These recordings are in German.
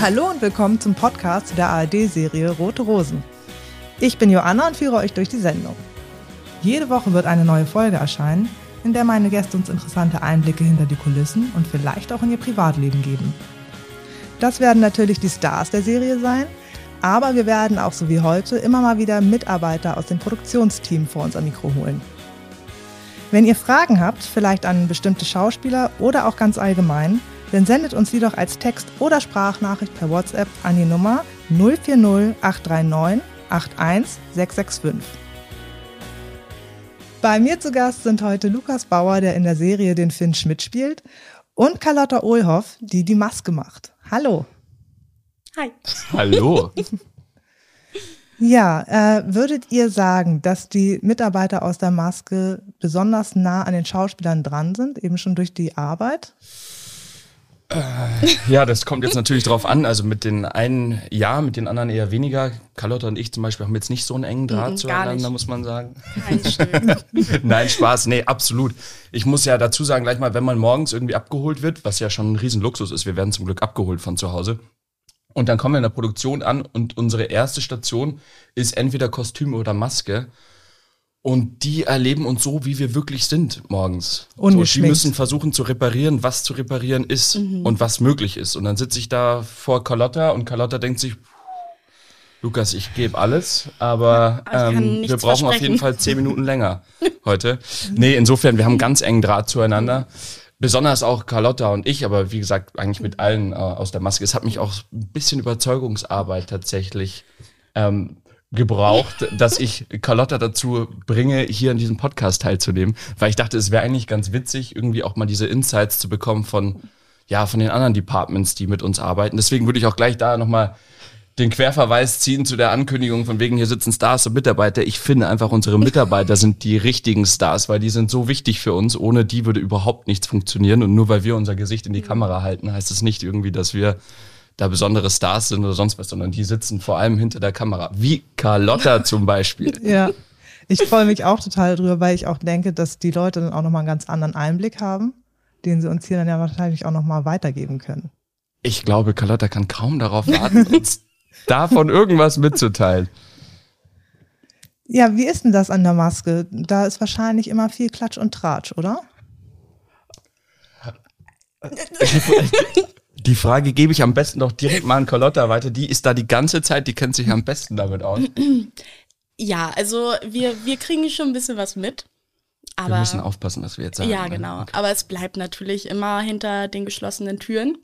Hallo und willkommen zum Podcast der ARD-Serie Rote Rosen. Ich bin Joanna und führe euch durch die Sendung. Jede Woche wird eine neue Folge erscheinen, in der meine Gäste uns interessante Einblicke hinter die Kulissen und vielleicht auch in ihr Privatleben geben. Das werden natürlich die Stars der Serie sein, aber wir werden auch so wie heute immer mal wieder Mitarbeiter aus dem Produktionsteam vor unser Mikro holen. Wenn ihr Fragen habt, vielleicht an bestimmte Schauspieler oder auch ganz allgemein, dann sendet uns die doch als Text- oder Sprachnachricht per WhatsApp an die Nummer 040 839 81665. Bei mir zu Gast sind heute Lukas Bauer, der in der Serie den Finn Schmidt spielt, und Carlotta Ohlhoff, die die Maske macht. Hallo. Hi. Hallo. Ja, äh, würdet ihr sagen, dass die Mitarbeiter aus der Maske besonders nah an den Schauspielern dran sind, eben schon durch die Arbeit? Ja, das kommt jetzt natürlich drauf an. Also mit den einen ja, mit den anderen eher weniger. Carlotta und ich zum Beispiel haben jetzt nicht so einen engen Draht gar zueinander, nicht. muss man sagen. Stück. Nein, Spaß, nee, absolut. Ich muss ja dazu sagen, gleich mal, wenn man morgens irgendwie abgeholt wird, was ja schon ein Riesenluxus ist, wir werden zum Glück abgeholt von zu Hause. Und dann kommen wir in der Produktion an und unsere erste Station ist entweder Kostüm oder Maske. Und die erleben uns so, wie wir wirklich sind morgens. So, die müssen versuchen zu reparieren, was zu reparieren ist und was möglich ist. Und dann sitze ich da vor Carlotta und Carlotta denkt sich, Lukas, ich gebe alles, aber ähm, wir brauchen auf jeden Fall zehn Minuten länger heute. Nee, insofern, wir haben einen ganz engen Draht zueinander. Besonders auch Carlotta und ich, aber wie gesagt, eigentlich mit allen äh, aus der Maske. Es hat mich auch ein bisschen Überzeugungsarbeit tatsächlich ähm, gebraucht, dass ich Carlotta dazu bringe, hier an diesem Podcast teilzunehmen, weil ich dachte, es wäre eigentlich ganz witzig, irgendwie auch mal diese Insights zu bekommen von, ja, von den anderen Departments, die mit uns arbeiten. Deswegen würde ich auch gleich da nochmal den Querverweis ziehen zu der Ankündigung von wegen, hier sitzen Stars und Mitarbeiter. Ich finde einfach, unsere Mitarbeiter sind die richtigen Stars, weil die sind so wichtig für uns. Ohne die würde überhaupt nichts funktionieren. Und nur weil wir unser Gesicht in die Kamera halten, heißt es nicht irgendwie, dass wir da besondere Stars sind oder sonst was, sondern die sitzen vor allem hinter der Kamera. Wie Carlotta zum Beispiel. Ja. Ich freue mich auch total drüber, weil ich auch denke, dass die Leute dann auch nochmal einen ganz anderen Einblick haben, den sie uns hier dann ja wahrscheinlich auch nochmal weitergeben können. Ich glaube, Carlotta kann kaum darauf warten, uns davon irgendwas mitzuteilen. Ja, wie ist denn das an der Maske? Da ist wahrscheinlich immer viel Klatsch und Tratsch, oder? Die Frage gebe ich am besten doch direkt mal an Carlotta weiter. Die ist da die ganze Zeit, die kennt sich am besten damit aus. Ja, also wir, wir kriegen schon ein bisschen was mit. Aber, Wir müssen aufpassen, was wir jetzt sagen. ja, ne? genau. Okay. Aber es bleibt natürlich immer hinter den geschlossenen Türen.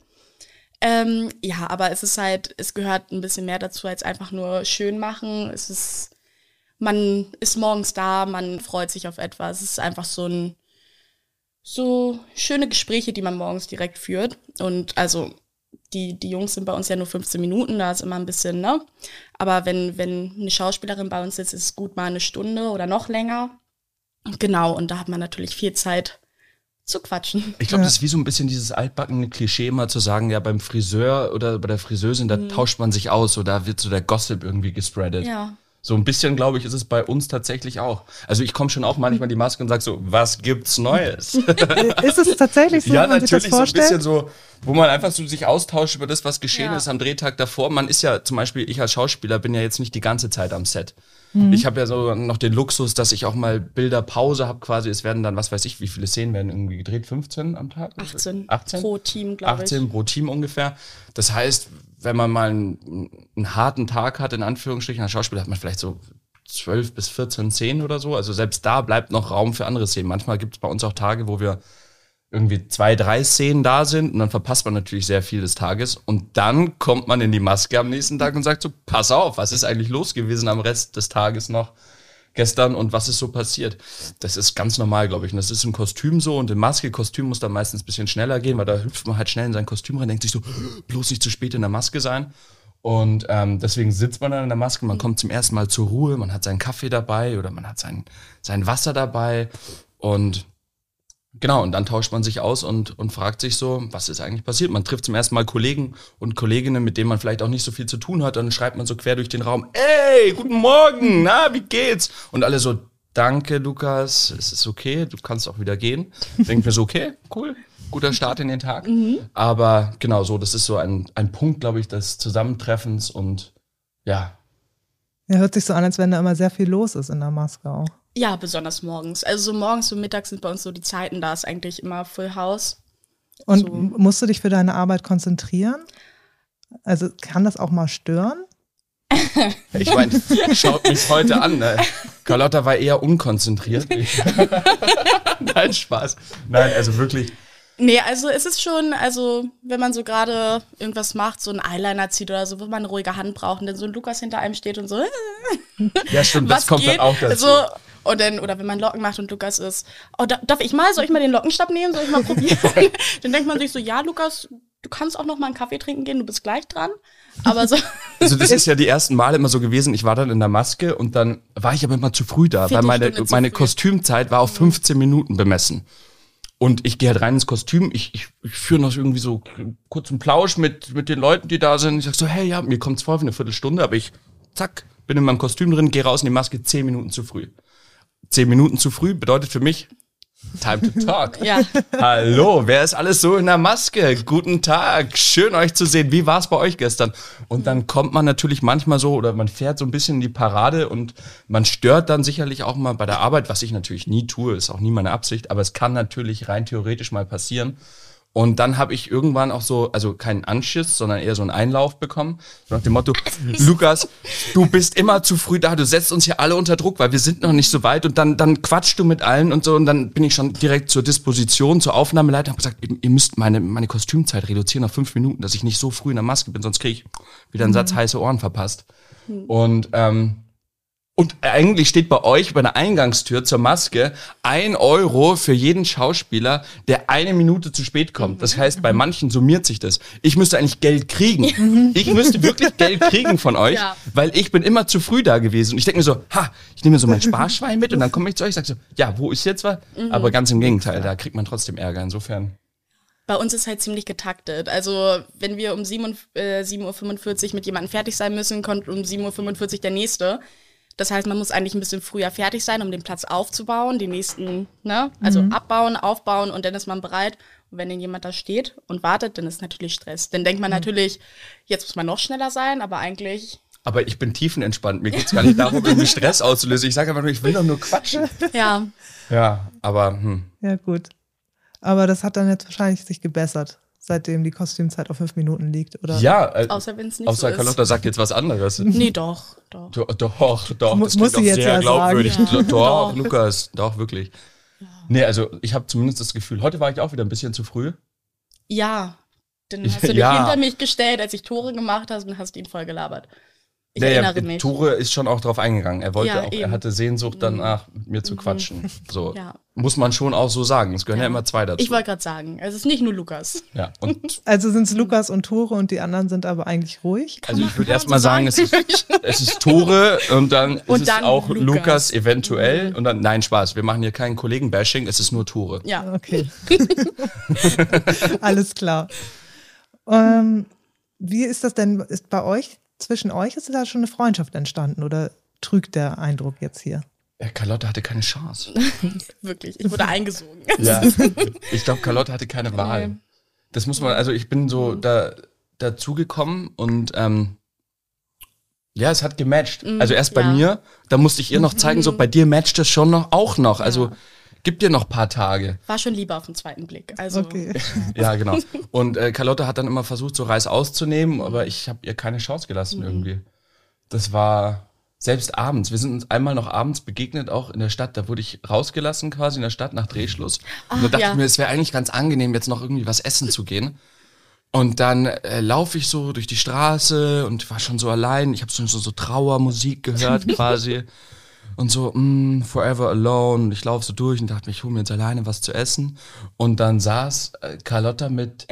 Ähm, ja, aber es ist halt, es gehört ein bisschen mehr dazu als einfach nur schön machen. Es ist, man ist morgens da, man freut sich auf etwas. Es ist einfach so ein, so schöne Gespräche, die man morgens direkt führt. Und also die, die Jungs sind bei uns ja nur 15 Minuten, da ist immer ein bisschen, ne? Aber wenn, wenn eine Schauspielerin bei uns sitzt, ist es gut mal eine Stunde oder noch länger. Genau, und da hat man natürlich viel Zeit zu quatschen. Ich glaube, das ist wie so ein bisschen dieses altbackene Klischee, mal zu sagen, ja, beim Friseur oder bei der Friseurin, da tauscht man sich aus oder wird so der Gossip irgendwie gespreadet. Mhm. Ja. So ein bisschen, glaube ich, ist es bei uns tatsächlich auch. Also ich komme schon auch manchmal in die Maske und sage so, was gibt's Neues? Ist es tatsächlich so, ja, wenn man sich das natürlich so ein bisschen so, wo man einfach so sich austauscht über das, was geschehen Ja. ist am Drehtag davor. Man ist ja zum Beispiel, ich als Schauspieler bin ja jetzt nicht die ganze Zeit am Set. Mhm. Ich habe ja so noch den Luxus, dass ich auch mal Bilderpause habe quasi. Es werden dann, was weiß ich, wie viele Szenen werden irgendwie gedreht? 15 am Tag? 18, 18? pro Team, glaube ich. 18 pro Team ungefähr. Das heißt, wenn man mal einen, einen harten Tag hat, in Anführungsstrichen, als Schauspieler hat man vielleicht so 12 bis 14 Szenen oder so. Also selbst da bleibt noch Raum für andere Szenen. Manchmal gibt es bei uns auch Tage, wo wir irgendwie zwei, drei Szenen da sind und dann verpasst man natürlich sehr viel des Tages und dann kommt man in die Maske am nächsten Tag und sagt so, pass auf, was ist eigentlich los gewesen am Rest des Tages noch gestern und was ist so passiert? Das ist ganz normal, glaube ich. Und das ist im Kostüm so und im Maske, Kostüm muss dann meistens ein bisschen schneller gehen, weil da hüpft man halt schnell in sein Kostüm rein, denkt sich so, bloß nicht zu spät in der Maske sein. Und ähm, deswegen sitzt man dann in der Maske, man kommt zum ersten Mal zur Ruhe, man hat seinen Kaffee dabei oder man hat sein, sein Wasser dabei und Genau, und dann tauscht man sich aus und, und fragt sich so, was ist eigentlich passiert? Man trifft zum ersten Mal Kollegen und Kolleginnen, mit denen man vielleicht auch nicht so viel zu tun hat. Dann schreibt man so quer durch den Raum, ey, guten Morgen, na, wie geht's? Und alle so, danke, Lukas, es ist okay, du kannst auch wieder gehen. Denkt mir so, okay, cool. guter Start in den Tag. Aber genau so, das ist so ein, ein Punkt, glaube ich, des Zusammentreffens und ja, Ja, hört sich so an, als wenn da immer sehr viel los ist in der Maske auch. Ja, besonders morgens. Also so morgens und mittags sind bei uns so die Zeiten, da ist eigentlich immer Full House. Und So. musst du dich für deine Arbeit konzentrieren? Also kann das auch mal stören? Ich meine, schaut mich heute an. Ne? Carlotta war eher unkonzentriert. Nein, Spaß. Nein, also wirklich. Nee, also es ist schon, also wenn man so gerade irgendwas macht, so einen Eyeliner zieht oder so, wo man eine ruhige Hand braucht und dann so ein Lukas hinter einem steht und so, Ja, stimmt, das kommt geht? dann auch dazu. So, und dann, oder wenn man Locken macht und Lukas ist, oh, da, darf ich mal, soll ich mal den Lockenstab nehmen, soll ich mal probieren? dann denkt man sich so, ja, Lukas, du kannst auch noch mal einen Kaffee trinken gehen, du bist gleich dran. Aber so, Also das ist ja die ersten Male immer so gewesen, ich war dann in der Maske und dann war ich aber immer zu früh da, weil meine, meine. Kostümzeit war auf 15 Minuten bemessen. Und ich gehe halt rein ins Kostüm, ich, ich, ich führe noch irgendwie so kurzen Plausch mit, mit den Leuten, die da sind. Ich sag so, hey, ja, mir kommt's vor für eine Viertelstunde, aber ich, zack, bin in meinem Kostüm drin, gehe raus in die Maske, 10 Minuten zu früh. 10 Minuten zu früh bedeutet für mich, time to talk. ja, Hallo, wer ist alles so in der Maske? Guten Tag, schön euch zu sehen. Wie war es bei euch gestern? Und dann kommt man natürlich manchmal so oder man fährt so ein bisschen in die Parade und man stört dann sicherlich auch mal bei der Arbeit, was ich natürlich nie tue, ist auch nie meine Absicht, aber es kann natürlich rein theoretisch mal passieren. Und dann habe ich irgendwann auch so, also keinen Anschiss, sondern eher so einen Einlauf bekommen. So nach dem Motto, Lukas, du bist immer zu früh da, du setzt uns hier alle unter Druck, weil wir sind noch nicht so weit. Und dann, dann quatschst du mit allen und so. Und dann bin ich schon direkt zur Disposition, zur Aufnahmeleitung, habe gesagt, ihr, müsst meine, meine Kostümzeit reduzieren auf fünf Minuten, dass ich nicht so früh in der Maske bin, sonst kriege ich wieder einen Satz heiße Ohren verpasst. Und ähm, und eigentlich steht bei euch bei der Eingangstür zur Maske ein Euro für jeden Schauspieler, der eine Minute zu spät kommt. Das heißt, bei manchen summiert sich das. Ich müsste eigentlich Geld kriegen. Ich müsste wirklich Geld kriegen von euch, Ja. weil ich bin immer zu früh da gewesen. Und ich denke mir so, ha, ich nehme mir so mein Sparschwein mit und dann komme ich zu euch und sage so, ja, wo ist jetzt was? Aber ganz im Gegenteil, da kriegt man trotzdem Ärger. Insofern. bei uns ist halt ziemlich getaktet. Also wenn wir um 7 und, äh, 7.45 Uhr mit jemandem fertig sein müssen, kommt um 7.45 Uhr der nächste. Das heißt, man muss eigentlich ein bisschen früher fertig sein, um den Platz aufzubauen, den nächsten, ne? Also abbauen, aufbauen und dann ist man bereit. Und wenn dann jemand da steht und wartet, dann ist natürlich Stress. Dann denkt man natürlich, jetzt muss man noch schneller sein, aber eigentlich, Aber ich bin tiefenentspannt. Mir geht's gar nicht darum, irgendwie Stress auszulösen. Ich sage einfach nur, ich will doch nur quatschen. ja, Ja, aber hm. Ja, gut. Aber das hat dann jetzt wahrscheinlich sich gebessert, seitdem die Kostümzeit auf fünf Minuten liegt, oder? Ja, äh, außer wenn es nicht außer so ist. Carlotta sagt jetzt was anderes. Nee, doch, doch. Do- Doch, doch, das muss klingt sie auch jetzt sehr ja glaubwürdig. sagen. Ja. Do- Doch, Doch. Lukas, doch, wirklich. Nee, also ich habe zumindest das Gefühl, heute war ich auch wieder ein bisschen zu früh. Ja. Dann hast du dich Ja. hinter mich gestellt, als ich Tore gemacht habe und hast ihn voll gelabert. Ich Naja, erinnere mich. Tore ist schon auch drauf eingegangen. Er wollte Ja, auch, er eben. Mhm. hatte Sehnsucht danach, mit mir zu quatschen. So. Ja. Muss man schon auch so sagen. Es gehören ja, Ja. immer zwei dazu. Ich wollte gerade sagen, es ist nicht nur Lukas. ja. Und Also sind es Lukas und Tore und die anderen sind aber eigentlich ruhig. also ich würde man erst mal so sagen, es ist, es ist Tore und dann Und ist es dann auch Lukas, Lukas. Mhm. eventuell. Und dann, nein, Spaß, wir machen hier keinen Kollegen-Bashing, es ist nur Tore. Ja. Okay. Alles klar. Ähm, wie ist das denn? Ist bei euch, zwischen euch, ist da schon eine Freundschaft entstanden oder trügt der Eindruck jetzt hier? Ja, Carlotta hatte keine Chance. Wirklich. Ich wurde eingesogen. Ja. Ich glaube, Carlotta hatte keine Wahl. Nee. Das muss man, also ich bin so da dazugekommen und ähm, ja, es hat gematcht. Also erst bei ja. mir, da musste ich ihr noch zeigen, so bei dir matcht es schon noch auch noch. Also gib dir noch ein paar Tage. War schon lieber auf den zweiten Blick. Also, Okay. Ja, genau. Und äh, Carlotta hat dann immer versucht, so Reis auszunehmen, aber ich habe ihr keine Chance gelassen irgendwie. Das war selbst abends. Wir sind uns einmal noch abends begegnet, auch in der Stadt. Da wurde ich rausgelassen quasi in der Stadt nach Drehschluss. Und da dachte ja. ich mir, es wäre eigentlich ganz angenehm, jetzt noch irgendwie was essen zu gehen. Und dann äh, laufe ich so durch die Straße und war schon so allein. Ich habe schon so, so Trauermusik gehört quasi. Und so, mm, forever alone. Und ich laufe so durch und dachte mir, ich hole mir jetzt alleine was zu essen. Und dann saß äh, Carlotta mit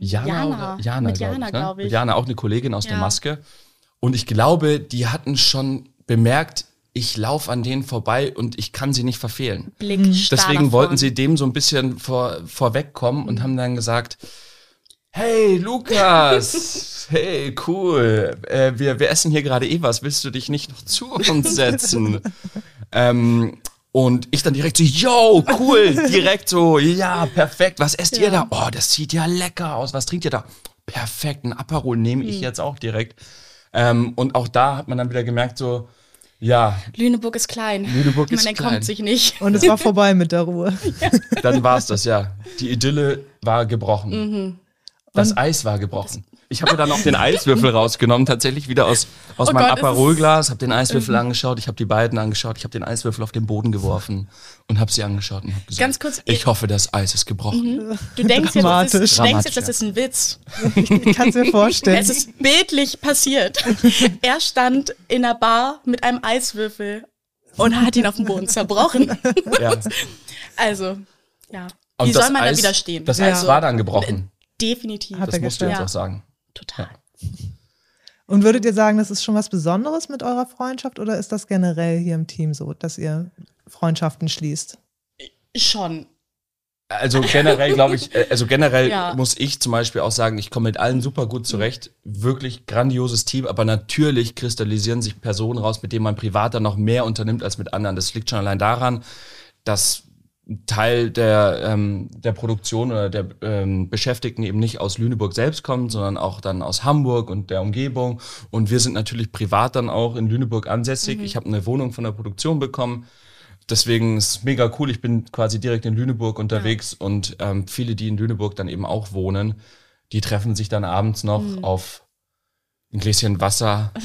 Jana, Jana. oder Jana, Mit glaub Jana, ne? glaub ich. Mit Jana, auch eine Kollegin aus der Ja. Maske. Und ich glaube, die hatten schon bemerkt, ich laufe an denen vorbei und ich kann sie nicht verfehlen. Blick Deswegen wollten sie dem so ein bisschen vor, vorwegkommen und haben dann gesagt, hey Lukas, hey cool, äh, wir, wir essen hier gerade eh was, willst du dich nicht noch zu uns setzen? ähm, Und ich dann direkt so, yo, cool, direkt so, ja, perfekt, was esst ihr da? Oh, das sieht ja lecker aus, was trinkt ihr da? Perfekt, ein Aperol nehme ich jetzt auch direkt. Ähm, und auch da hat man dann wieder gemerkt, so, ja, Lüneburg ist klein. Lüneburg ist Man klein. entkommt sich nicht. Und es war vorbei mit der Ruhe. dann war es das, ja. Die Idylle war gebrochen. Das Eis war gebrochen. Ich habe mir dann auch den Eiswürfel rausgenommen, tatsächlich wieder aus, aus Oh meinem Gott, Aperolglas, habe den Eiswürfel angeschaut, ich habe die beiden angeschaut, ich habe den Eiswürfel auf den Boden geworfen und habe sie angeschaut und habe gesagt, Ganz kurz, ich hoffe, das Eis ist gebrochen. Du denkst jetzt, das ist, Dramatisch. du denkst jetzt, das ist ein Witz. Ich kann es mir vorstellen. Es ist bildlich passiert. Er stand in einer Bar mit einem Eiswürfel und hat ihn auf dem Boden zerbrochen. Ja. Also, ja. Und Wie das soll man Eis, da widerstehen? Das Ja. Eis war dann gebrochen. Definitiv. Hat Das musst du jetzt Ja. auch sagen. Total. Und würdet ihr sagen, das ist schon was Besonderes mit eurer Freundschaft oder ist das generell hier im Team so, dass ihr Freundschaften schließt? Schon. Also generell glaube ich, äh, also generell Ja. muss ich zum Beispiel auch sagen, ich komme mit allen super gut zurecht. Wirklich grandioses Team, aber natürlich kristallisieren sich Personen raus, mit denen man privat dann noch mehr unternimmt als mit anderen. Das liegt schon allein daran, dass ein Teil der, ähm, der Produktion oder der ähm, Beschäftigten eben nicht aus Lüneburg selbst kommt, sondern auch dann aus Hamburg und der Umgebung. Und wir sind natürlich privat dann auch in Lüneburg ansässig. Ich habe eine Wohnung von der Produktion bekommen. Deswegen ist es mega cool. Ich bin quasi direkt in Lüneburg unterwegs und ähm, viele, die in Lüneburg dann eben auch wohnen, die treffen sich dann abends noch auf ein Gläschen Wasser.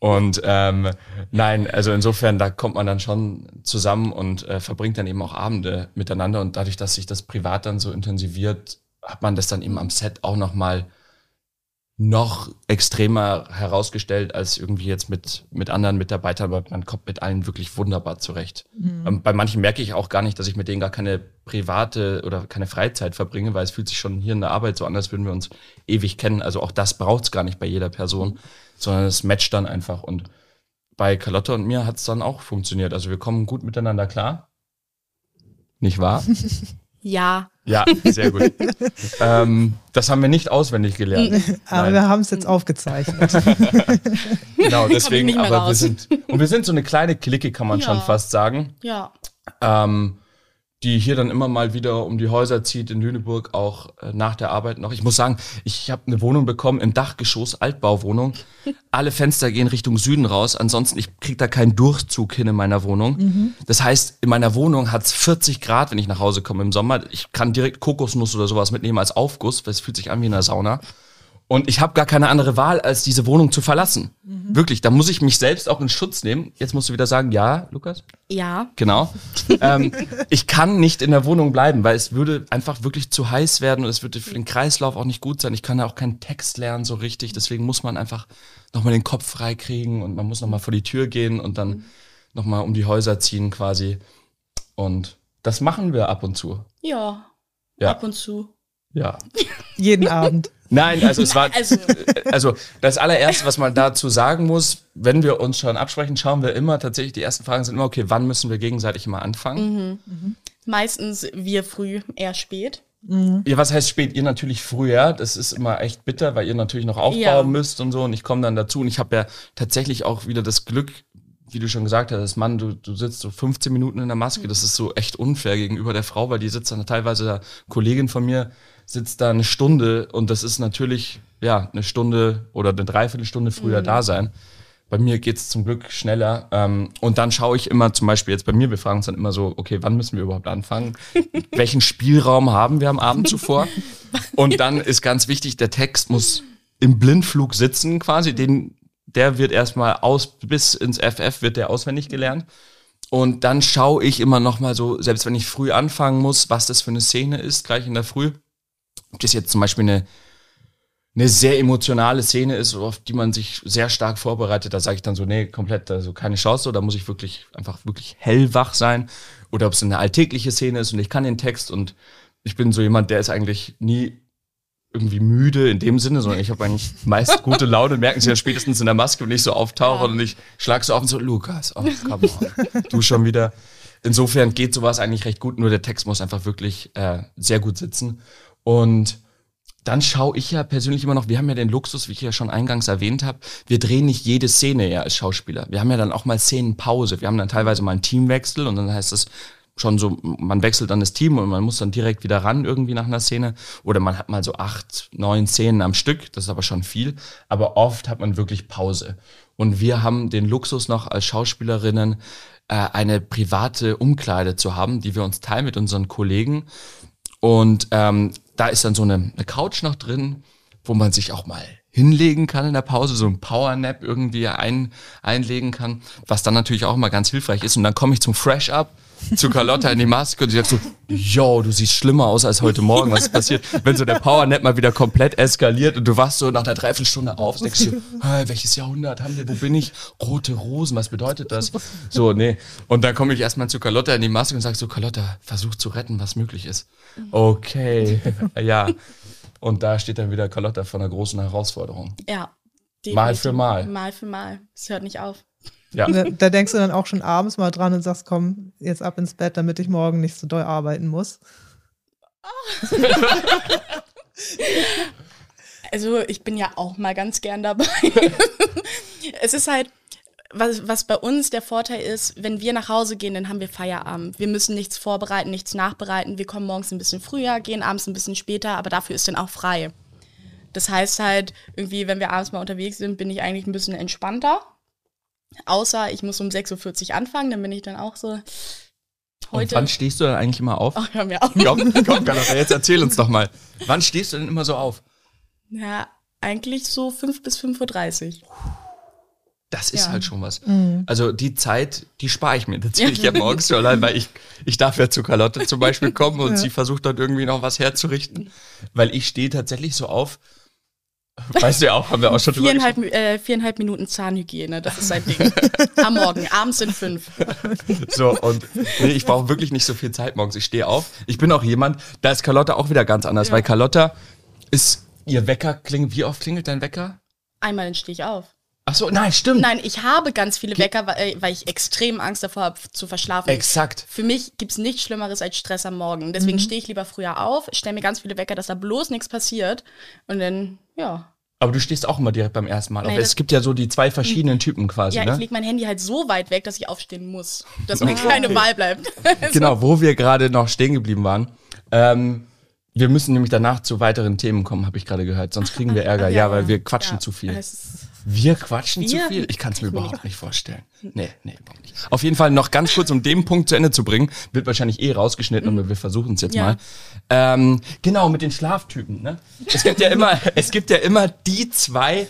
Und ähm, nein, also insofern, da kommt man dann schon zusammen und äh, verbringt dann eben auch Abende miteinander. Und dadurch, dass sich das privat dann so intensiviert, hat man das dann eben am Set auch noch mal noch extremer herausgestellt als irgendwie jetzt mit, mit anderen Mitarbeitern, aber man kommt mit allen wirklich wunderbar zurecht. Ähm, bei manchen merke ich auch gar nicht, dass ich mit denen gar keine private oder keine Freizeit verbringe, weil es fühlt sich schon hier in der Arbeit so an, als würden wir uns ewig kennen. Also auch das braucht es gar nicht bei jeder Person, sondern es matcht dann einfach. Und bei Carlotta und mir hat es dann auch funktioniert. Also wir kommen gut miteinander klar. Nicht wahr? Ja. Ja, sehr gut. ähm, das haben wir nicht auswendig gelernt. Aber Nein. wir haben es jetzt aufgezeichnet. Genau, deswegen, aber wir raus. sind, und wir sind so eine kleine Clique, kann man Ja. schon fast sagen, Ja. ähm, die hier dann immer mal wieder um die Häuser zieht in Lüneburg, auch äh, nach der Arbeit noch. Ich muss sagen, ich habe eine Wohnung bekommen im Dachgeschoss, Altbauwohnung. Alle Fenster gehen Richtung Süden raus, ansonsten ich krieg da keinen Durchzug hin in meiner Wohnung. Das heißt, in meiner Wohnung hat's 40 Grad, wenn ich nach Hause komme im Sommer. Ich kann direkt Kokosnuss oder sowas mitnehmen als Aufguss, weil es fühlt sich an wie in einer Sauna. Und ich habe gar keine andere Wahl, als diese Wohnung zu verlassen. Wirklich, da muss ich mich selbst auch in Schutz nehmen. Jetzt musst du wieder sagen, ja, Lukas? Ja. Genau. ähm, ich kann nicht in der Wohnung bleiben, weil es würde einfach wirklich zu heiß werden und es würde für den Kreislauf auch nicht gut sein. Ich kann ja auch keinen Text lernen so richtig. Deswegen muss man einfach nochmal den Kopf frei kriegen und man muss nochmal vor die Tür gehen und dann nochmal um die Häuser ziehen quasi. Und das machen wir ab und zu. Ja. Ja. Ab und zu. Ja. Jeden Abend. Nein, also es war, Also, also das allererste, was man dazu sagen muss, wenn wir uns schon absprechen, schauen wir immer tatsächlich, die ersten Fragen sind immer, okay, wann müssen wir gegenseitig immer anfangen? meistens wir früh, eher spät. Ja, was heißt spät? Ihr natürlich früher. Das ist immer echt bitter, weil ihr natürlich noch aufbauen Ja. müsst und so. Und ich komme dann dazu. Und ich habe ja tatsächlich auch wieder das Glück, wie du schon gesagt hast, Mann, du, du sitzt so 15 Minuten in der Maske. Das ist so echt unfair gegenüber der Frau, weil die sitzt dann teilweise, da Kollegin von mir sitzt da eine Stunde. Und das ist natürlich, ja, eine Stunde oder eine Dreiviertelstunde früher da sein. Bei mir geht's zum Glück schneller. Ähm, und dann schaue ich immer, zum Beispiel jetzt bei mir, wir fragen uns dann immer so, okay, wann müssen wir überhaupt anfangen? Welchen Spielraum haben wir am Abend zuvor? Und dann ist ganz wichtig, der Text muss im Blindflug sitzen quasi. Den, der wird erstmal aus, bis ins FF wird der auswendig gelernt. Und dann schaue ich immer noch mal so, selbst wenn ich früh anfangen muss, was das für eine Szene ist, gleich in der Früh. Ob das jetzt zum Beispiel eine, eine sehr emotionale Szene ist, auf die man sich sehr stark vorbereitet, da sage ich dann so, nee, komplett, also keine Chance, so, da muss ich wirklich einfach wirklich hellwach sein. Oder ob es eine alltägliche Szene ist und ich kann den Text und ich bin so jemand, der ist eigentlich nie irgendwie müde in dem Sinne, sondern ich habe eigentlich meist gute Laune, merken sie ja spätestens in der Maske, wenn ich so auftauche und ich schlag so auf und so, Lukas, oh, come on, du schon wieder. Insofern geht sowas eigentlich recht gut, nur der Text muss einfach wirklich äh, sehr gut sitzen. Und dann schaue ich ja persönlich immer noch, wir haben ja den Luxus, wie ich ja schon eingangs erwähnt habe, wir drehen nicht jede Szene ja als Schauspieler. Wir haben ja dann auch mal Szenenpause. Wir haben dann teilweise mal einen Teamwechsel und dann heißt es schon so, man wechselt dann das Team und man muss dann direkt wieder ran irgendwie nach einer Szene. Oder man hat mal so acht, neun Szenen am Stück, das ist aber schon viel. Aber oft hat man wirklich Pause. Und wir haben den Luxus noch als Schauspielerinnen, äh, eine private Umkleide zu haben, die wir uns teilen mit unseren Kollegen. Und ähm, da ist dann so eine, eine Couch noch drin, wo man sich auch mal hinlegen kann in der Pause, so ein Powernap irgendwie ein, einlegen kann, was dann natürlich auch immer ganz hilfreich ist. Und dann komme ich zum Fresh-Up zu Carlotta in die Maske und sie sagt so, yo, du siehst schlimmer aus als heute Morgen. Was ist passiert? Wenn so der Powernap mal wieder komplett eskaliert und du wachst so nach einer Dreiviertelstunde auf, denkst du, hey, welches Jahrhundert haben wir, wo bin ich? Rote Rosen, was bedeutet das? So, nee. Und dann komme ich erstmal zu Carlotta in die Maske und sag so, Carlotta, versuch zu retten, was möglich ist. Okay, ja. Und da steht dann wieder Carlotta vor einer großen Herausforderung. Ja. Mal für mal. Mal für mal. Es hört nicht auf. Ja. Da, da, denkst du dann auch schon abends mal dran und sagst, komm, jetzt ab ins Bett, damit ich morgen nicht so doll arbeiten muss. also ich bin ja auch mal ganz gern dabei. es ist halt, was, was bei uns der Vorteil ist, wenn wir nach Hause gehen, dann haben wir Feierabend. Wir müssen nichts vorbereiten, nichts nachbereiten. Wir kommen morgens ein bisschen früher, gehen abends ein bisschen später, aber dafür ist dann auch frei. Das heißt halt, irgendwie, wenn wir abends mal unterwegs sind, bin ich eigentlich ein bisschen entspannter. Außer ich muss um 6.40 Uhr anfangen, dann bin ich dann auch so. Heute. Und wann stehst du dann eigentlich immer auf? Ach, hör mir auf. Komm, komm, Carlotta, jetzt erzähl uns doch mal. Wann stehst du denn immer so auf? Ja, eigentlich so 5 bis 5.30 Uhr. Das ist ja. halt schon was. Mhm. Also die Zeit, die spare ich mir tatsächlich ja morgens schon allein, weil ich, ich darf ja zu Carlotte zum Beispiel kommen und ja. sie versucht dann irgendwie noch was herzurichten. Weil ich stehe tatsächlich so auf, Weißt du ja auch, haben wir auch schon viereinhalb, äh, viereinhalb Minuten Zahnhygiene, das ist sein Ding. Am Morgen, abends sind fünf. So, und nee, ich brauche wirklich nicht so viel Zeit morgens. Ich stehe auf. Ich bin auch jemand, da ist Carlotta auch wieder ganz anders, ja. weil Carlotta ist, ihr Wecker klingelt, wie oft klingelt dein Wecker? Einmal dann stehe ich auf. Ach so, nein, stimmt. Nein, ich habe ganz viele Wecker, weil, weil ich extrem Angst davor habe, zu verschlafen. Exakt. Für mich gibt es nichts Schlimmeres als Stress am Morgen. Deswegen mhm. stehe ich lieber früher auf, stelle mir ganz viele Wecker, dass da bloß nichts passiert. Und dann, ja. Aber du stehst auch immer direkt beim ersten Mal. Nee, es gibt ja so die zwei verschiedenen Typen quasi. Ja, ne? ich lege mein Handy halt so weit weg, dass ich aufstehen muss. Dass mir keine Wahl bleibt. genau, wo wir gerade noch stehen geblieben waren. Ähm, wir müssen nämlich danach zu weiteren Themen kommen, habe ich gerade gehört. Sonst kriegen wir Ärger. ja, ja, weil wir quatschen ja, zu viel. Wir quatschen wir? zu viel? Ich kann es mir überhaupt nicht vorstellen. Nee, nee, überhaupt nicht. Auf jeden Fall noch ganz kurz, um den Punkt zu Ende zu bringen. Wird wahrscheinlich eh rausgeschnitten, mhm. aber wir versuchen es jetzt ja. mal. Ähm, genau, mit den Schlaftypen. Ne? Es gibt ja immer, es gibt ja immer die zwei,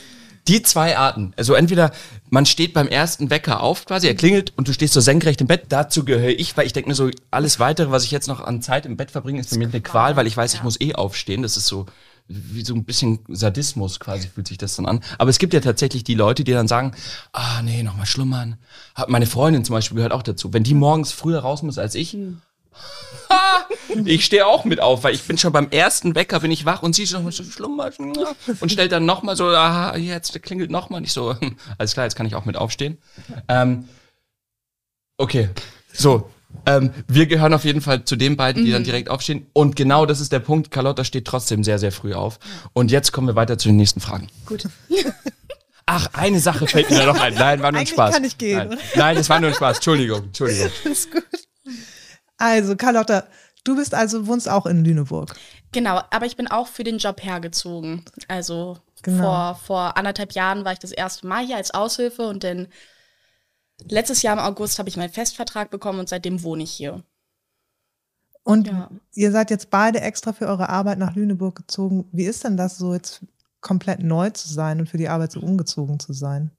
die zwei Arten. Also entweder man steht beim ersten Wecker auf quasi, er klingelt und du stehst so senkrecht im Bett. Dazu gehöre ich, weil ich denke mir so, alles weitere, was ich jetzt noch an Zeit im Bett verbringe, ist für mich eine Qual, weil ich weiß, ich muss eh aufstehen. Das ist so wie so ein bisschen Sadismus quasi fühlt sich das dann an. Aber es gibt ja tatsächlich die Leute, die dann sagen, ah nee, nochmal schlummern. Meine Freundin zum Beispiel gehört auch dazu. Wenn die morgens früher raus muss als ich, hm. ich stehe auch mit auf, weil ich bin schon beim ersten Wecker, bin ich wach und sie schon so schlummert und stellt dann nochmal so, ah, jetzt klingelt nochmal nicht so. Alles klar, jetzt kann ich auch mit aufstehen. Ähm, okay, so, ähm, wir gehören auf jeden Fall zu den beiden, die mhm. dann direkt aufstehen. Und genau das ist der Punkt. Carlotta steht trotzdem sehr, sehr früh auf. Und jetzt kommen wir weiter zu den nächsten Fragen. Gut. Ach, eine Sache fällt mir noch ein. Nein, war nur ein Spaß. kann ich gehen. Nein. Nein, das war nur ein Spaß. Entschuldigung, Entschuldigung. ist gut. Also, Carlotta, du bist also, wohnst auch in Lüneburg. Genau, aber ich bin auch für den Job hergezogen. Also genau. vor, vor anderthalb Jahren war ich das erste Mal hier als Aushilfe und dann Letztes Jahr im August habe ich meinen Festvertrag bekommen und seitdem wohne ich hier. Und ja. ihr seid jetzt beide extra für eure Arbeit nach Lüneburg gezogen. Wie ist denn das so jetzt komplett neu zu sein und für die Arbeit so umgezogen zu sein?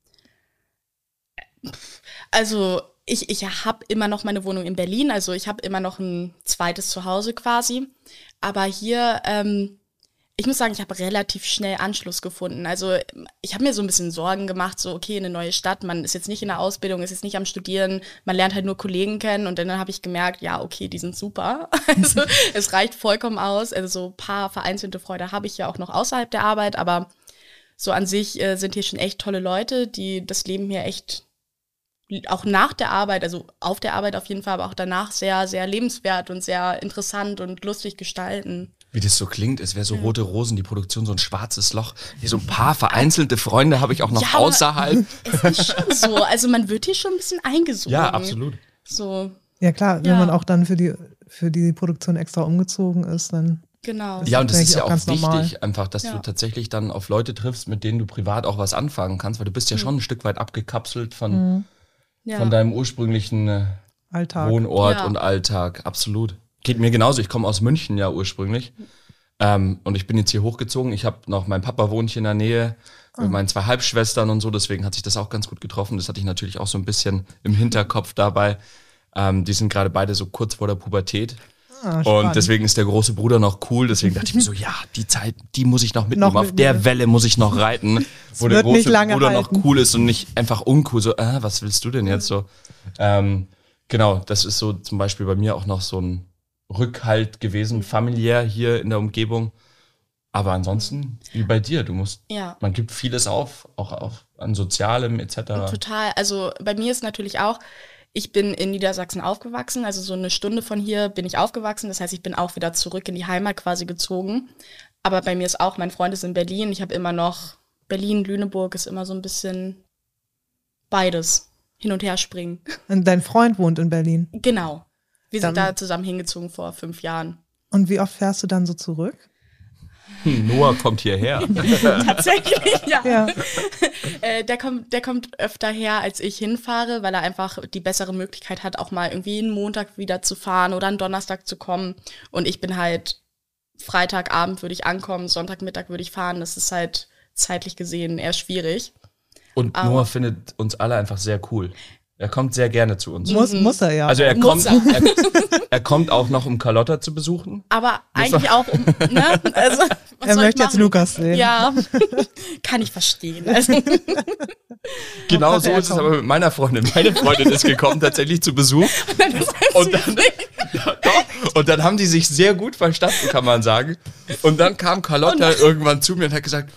Also ich, ich habe immer noch meine Wohnung in Berlin, also ich habe immer noch ein zweites Zuhause quasi. Aber hier ähm, ich muss sagen, ich habe relativ schnell Anschluss gefunden. Also ich habe mir so ein bisschen Sorgen gemacht, so okay, eine neue Stadt, man ist jetzt nicht in der Ausbildung, ist jetzt nicht am Studieren, man lernt halt nur Kollegen kennen und dann habe ich gemerkt, ja, okay, die sind super. Also es reicht vollkommen aus. Also so ein paar vereinzelte Freude habe ich ja auch noch außerhalb der Arbeit, aber so an sich äh, sind hier schon echt tolle Leute, die das Leben hier echt auch nach der Arbeit, also auf der Arbeit auf jeden Fall, aber auch danach sehr, sehr lebenswert und sehr interessant und lustig gestalten. Wie das so klingt, es wäre so rote Rosen, die Produktion, so ein schwarzes Loch. Hier so ein paar vereinzelte Freunde habe ich auch noch Ja, außerhalb. Es ist schon so. Also man wird hier schon ein bisschen eingesogen. Ja, absolut. So, Ja klar, wenn Ja. man auch dann für die, für die Produktion extra umgezogen ist, dann genau. Ja, und das ist ja auch auch ganz wichtig, normal. einfach, dass Ja. du tatsächlich dann auf Leute triffst, mit denen du privat auch was anfangen kannst, weil du bist ja schon ein Stück weit abgekapselt von, ja. von deinem ursprünglichen äh, Alltag. Wohnort Ja. und Alltag. Absolut. Geht mir genauso. Ich komme aus München ja ursprünglich. Ähm, und ich bin jetzt hier hochgezogen. Ich habe noch, mein Papa wohnt hier in der Nähe mit meinen zwei Halbschwestern und so. Deswegen hat sich das auch ganz gut getroffen. Das hatte ich natürlich auch so ein bisschen im Hinterkopf dabei. Ähm, die sind gerade beide so kurz vor der Pubertät. Ah, Und deswegen ist der große Bruder noch cool. Deswegen dachte ich mir so, ja, die Zeit, die muss ich noch mitnehmen. Noch Auf der mitnehmen. Welle muss ich noch reiten. Wo der große Bruder halten. noch cool ist und nicht einfach uncool. So, äh, was willst du denn jetzt so? Ähm, genau, das ist so zum Beispiel bei mir auch noch so ein Rückhalt gewesen, familiär hier in der Umgebung. Aber ansonsten, wie bei dir, du musst, Ja. man gibt vieles auf, auch auf, an Sozialem etc. Total. Also bei mir ist natürlich auch, ich bin in Niedersachsen aufgewachsen, also so eine Stunde von hier bin ich aufgewachsen. Das heißt, ich bin auch wieder zurück in die Heimat quasi gezogen. Aber bei mir ist auch, mein Freund ist in Berlin. Ich habe immer noch Berlin, Lüneburg ist immer so ein bisschen beides. Hin und her springen. Und dein Freund wohnt in Berlin. Genau. Wir sind Dann- da zusammen hingezogen vor fünf Jahren. Und wie oft fährst du dann so zurück? Hm, Noah kommt hierher. Tatsächlich, ja. Ja. Äh, der, kommt, der kommt öfter her, als ich hinfahre, weil er einfach die bessere Möglichkeit hat, auch mal irgendwie einen Montag wieder zu fahren oder einen Donnerstag zu kommen. Und ich bin halt Freitagabend würde ich ankommen, Sonntagmittag würde ich fahren. Das ist halt zeitlich gesehen eher schwierig. Und Noah findet uns alle einfach sehr cool. Er kommt sehr gerne zu uns. Muss, muss er ja. Also er Muss kommt, er. er, er kommt auch noch, um Carlotta zu besuchen. Aber eigentlich auch um, ne? Also, was er soll ich möchte jetzt? Lukas sehen. Ja, kann ich verstehen. Also, Genau so er ist es aber mit meiner Freundin. Meine Freundin ist gekommen tatsächlich zu Besuch. Und dann, ja, doch. und dann haben die sich sehr gut verstanden, kann man sagen. Und dann kam Carlotta irgendwann zu mir und hat gesagt,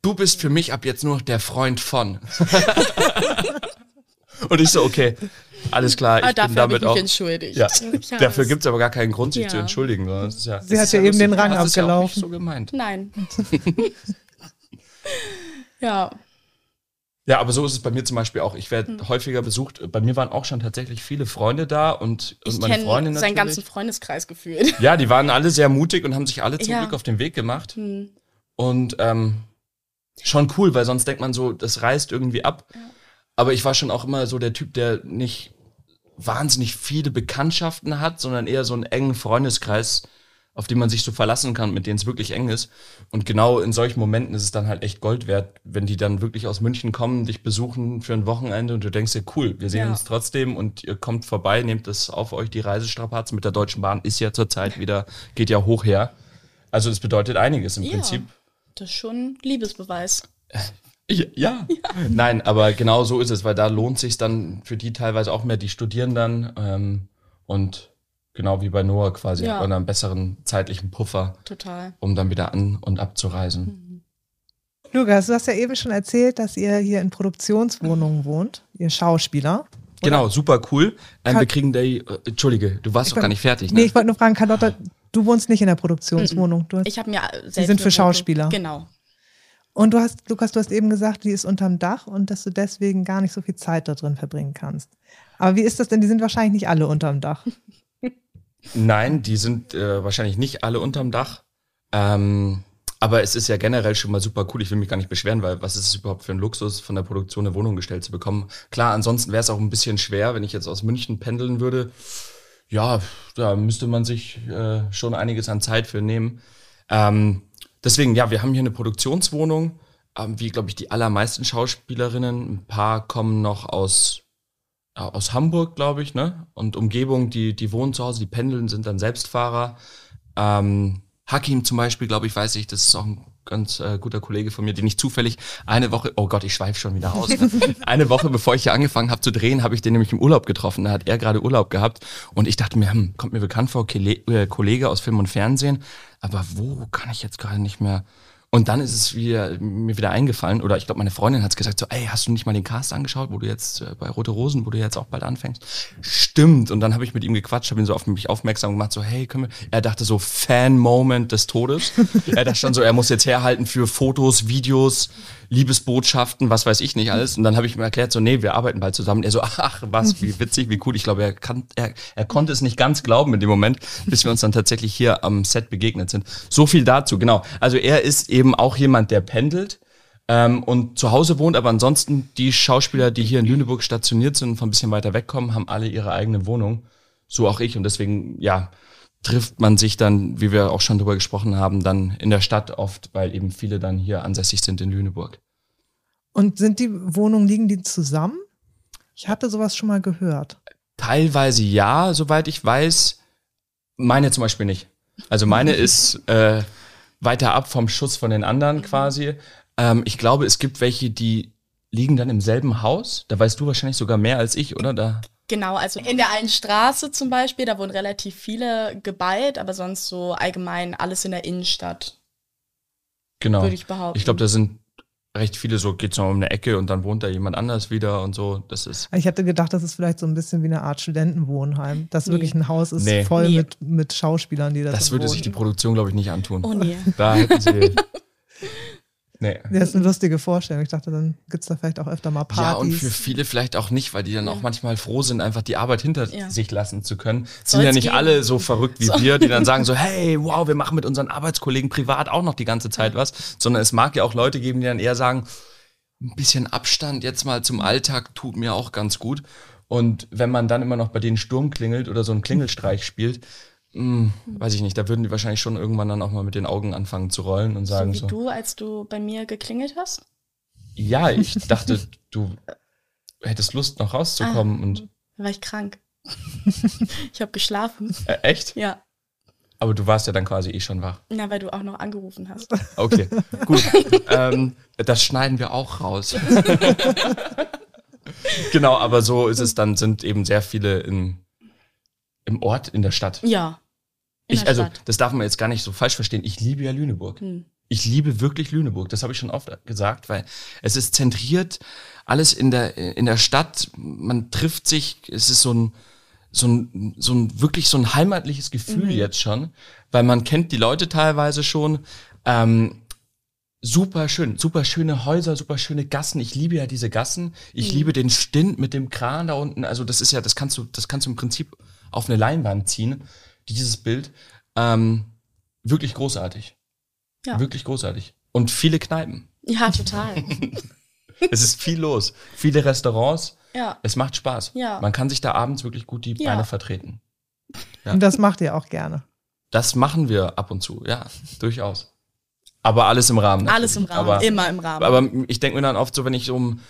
du bist für mich ab jetzt nur noch der Freund von. Und ich so, okay, alles klar, aber ich bin Ah, ich damit mich auch. entschuldigt. Ja, Ja, dafür gibt es aber gar keinen Grund, sich Ja. zu entschuldigen. Sie hat ist ja eben lustig. den Rang Das ist ja auch nicht abgelaufen. so gemeint. Nein. ja. Ja, aber so ist es bei mir zum Beispiel auch. Ich werde häufiger besucht. Bei mir waren auch schon tatsächlich viele Freunde da und, und Ich meine Freundin seinen natürlich. ganzen Freundeskreis gefühlt. Ja, die waren alle sehr mutig und haben sich alle zum Ja. Glück auf den Weg gemacht. Hm. Und ähm, schon cool, weil sonst denkt man so, das reißt irgendwie ab. Aber ich war schon auch immer so der Typ, der nicht wahnsinnig viele Bekanntschaften hat, sondern eher so einen engen Freundeskreis, auf den man sich so verlassen kann, mit denen es wirklich eng ist. Und genau in solchen Momenten ist es dann halt echt Gold wert, wenn die dann wirklich aus München kommen, dich besuchen für ein Wochenende und du denkst dir, cool, wir sehen Ja. uns trotzdem und ihr kommt vorbei, nehmt das auf euch, die Reisestrapazen mit der Deutschen Bahn ist ja zurzeit wieder, geht ja hoch her. Also das bedeutet einiges im Ja. Prinzip. Das ist schon Liebesbeweis. Ja, ja. Nein, aber genau so ist es, weil da lohnt sich dann für die teilweise auch mehr, die studieren dann ähm, und genau wie bei Noah quasi Ja. hat man einen besseren zeitlichen Puffer, Total. um dann wieder an und abzureisen. Lukas, du hast ja eben schon erzählt, dass ihr hier in Produktionswohnungen wohnt, ihr Schauspieler. Genau, super cool. Ähm, wir kriegen da, äh, Entschuldige, du warst Ich doch gar nicht fertig, Nee, ne? ich wollte nur fragen, Carlotta, du wohnst nicht in der Produktionswohnung. Du hast, Ich habe mir selbst sind eine für Schauspieler. Genau. Und du hast, Lukas, du hast eben gesagt, die ist unterm Dach und dass du deswegen gar nicht so viel Zeit da drin verbringen kannst. Aber wie ist das denn? Die sind wahrscheinlich nicht alle unterm Dach. Nein, die sind äh, wahrscheinlich nicht alle unterm Dach. Ähm, aber es ist ja generell schon mal super cool. Ich will mich gar nicht beschweren, weil was ist es überhaupt für ein Luxus, von der Produktion eine Wohnung gestellt zu bekommen? Klar, ansonsten wäre es auch ein bisschen schwer, wenn ich jetzt aus München pendeln würde. Ja, da müsste man sich äh, schon einiges an Zeit für nehmen. Ähm, deswegen, ja, wir haben hier eine Produktionswohnung, ähm, wie, glaube ich, die allermeisten Schauspielerinnen. Ein paar kommen noch aus ja, aus Hamburg, glaube ich, ne? Und Umgebung, die, die wohnen zu Hause, die pendeln, sind dann Selbstfahrer. Ähm, Hakim zum Beispiel, glaube ich, weiß ich, das ist auch ein ganz äh, guter Kollege von mir, den ich zufällig eine Woche, oh Gott, ich schweife schon wieder aus. Ne? eine Woche bevor ich hier angefangen habe zu drehen, habe ich den nämlich im Urlaub getroffen. Da hat er gerade Urlaub gehabt und ich dachte mir, hm, kommt mir bekannt vor, äh, Kollege aus Film und Fernsehen, aber wo kann ich jetzt gerade nicht mehr? Und dann ist es wieder, mir wieder eingefallen, oder ich glaube, meine Freundin hat gesagt, so, ey, hast du nicht mal den Cast angeschaut, wo du jetzt äh, bei Rote Rosen, wo du jetzt auch bald anfängst? Stimmt. Und dann habe ich mit ihm gequatscht, habe ihn so auf mich aufmerksam gemacht, so, hey, können wir. Er dachte so, Fan-Moment des Todes. er dachte schon so, er muss jetzt herhalten für Fotos, Videos, Liebesbotschaften, was weiß ich nicht alles. Und dann habe ich ihm erklärt, so, nee, wir arbeiten bald zusammen. er so, ach, was, wie witzig, wie cool. Ich glaube, er, kann, er, er konnte es nicht ganz glauben in dem Moment, bis wir uns dann tatsächlich hier am Set begegnet sind. So viel dazu, genau. Also er ist eben auch jemand, der pendelt. Ähm, und zu Hause wohnt, aber ansonsten die Schauspieler, die hier in Lüneburg stationiert sind und von ein bisschen weiter wegkommen, haben alle ihre eigene Wohnung. So auch ich. Und deswegen, ja, trifft man sich dann, wie wir auch schon drüber gesprochen haben, dann in der Stadt oft, weil eben viele dann hier ansässig sind in Lüneburg. Und sind die Wohnungen, liegen die zusammen? Ich hatte sowas schon mal gehört. Teilweise ja, soweit ich weiß. Meine zum Beispiel nicht. Also meine ist äh, weiter ab vom Schuss von den anderen quasi. Ähm, ich glaube, es gibt welche, die liegen dann im selben Haus. Da weißt du wahrscheinlich sogar mehr als ich, oder? Da Genau, also in der einen Straße zum Beispiel, da wurden relativ viele geballt, aber sonst so allgemein alles in der Innenstadt. Genau. Würde ich behaupten. Ich glaube, da sind recht viele so, geht's noch um eine Ecke und dann wohnt da jemand anders wieder und so. Das ist. Ich hatte gedacht, das ist vielleicht so ein bisschen wie eine Art Studentenwohnheim. Das Nee. wirklich ein Haus ist Nee. voll Nee. mit, mit Schauspielern, die das Das würde wohnen. sich die Produktion, glaube ich, nicht antun. Oh nee. Da hätten sie. nee. Das ist eine lustige Vorstellung. Ich dachte, dann gibt's da vielleicht auch öfter mal Partys. Ja, und für viele vielleicht auch nicht, weil die dann auch manchmal froh sind, einfach die Arbeit hinter Ja. sich lassen zu können. Sind Soll's ja nicht geben. alle so verrückt wie wir, die dann sagen so, hey, wow, wir machen mit unseren Arbeitskollegen privat auch noch die ganze Zeit was, sondern es mag ja auch Leute geben, die dann eher sagen, ein bisschen Abstand jetzt mal zum Alltag tut mir auch ganz gut. Und wenn man dann immer noch bei denen Sturm klingelt oder so einen Klingelstreich spielt, mh, weiß ich nicht, da würden die wahrscheinlich schon irgendwann dann auch mal mit den Augen anfangen zu rollen und So sagen wie so, du, als du bei mir geklingelt hast. ja, ich dachte, du hättest Lust noch rauszukommen und Da war ich krank. ich habe geschlafen. äh, echt? Ja. Aber du warst ja dann quasi eh schon wach. Na, weil du auch noch angerufen hast. Okay, gut. ähm, das schneiden wir auch raus. genau, aber so ist es dann, sind eben sehr viele in, im Ort, in der Stadt. Ja. Ich, also, Stadt. das darf man jetzt gar nicht so falsch verstehen. Ich liebe ja Lüneburg. Hm. Ich liebe wirklich Lüneburg. Das habe ich schon oft gesagt, weil es ist zentriert, alles in der, in der Stadt. Man trifft sich. Es ist so ein, so ein, so ein wirklich so ein heimatliches Gefühl jetzt schon, weil man kennt die Leute teilweise schon. Ähm, super schön, super schöne Häuser, super schöne Gassen. Ich liebe ja diese Gassen. Ich liebe den Stint mit dem Kran da unten. Also das ist ja, das kannst du, das kannst du im Prinzip auf eine Leinwand ziehen. Dieses Bild. Ähm, wirklich großartig. Ja. Wirklich großartig. Und viele Kneipen. Ja, total. Es ist viel los. Viele Restaurants. ja. Es macht Spaß. Ja. Man kann sich da abends wirklich gut die Ja. Beine vertreten. Ja. Und das macht ihr auch gerne. Das machen wir ab und zu, ja, durchaus. Aber alles im Rahmen. Alles im natürlich. Rahmen. Aber, Immer im Rahmen. aber ich denke mir dann oft so, wenn ich um,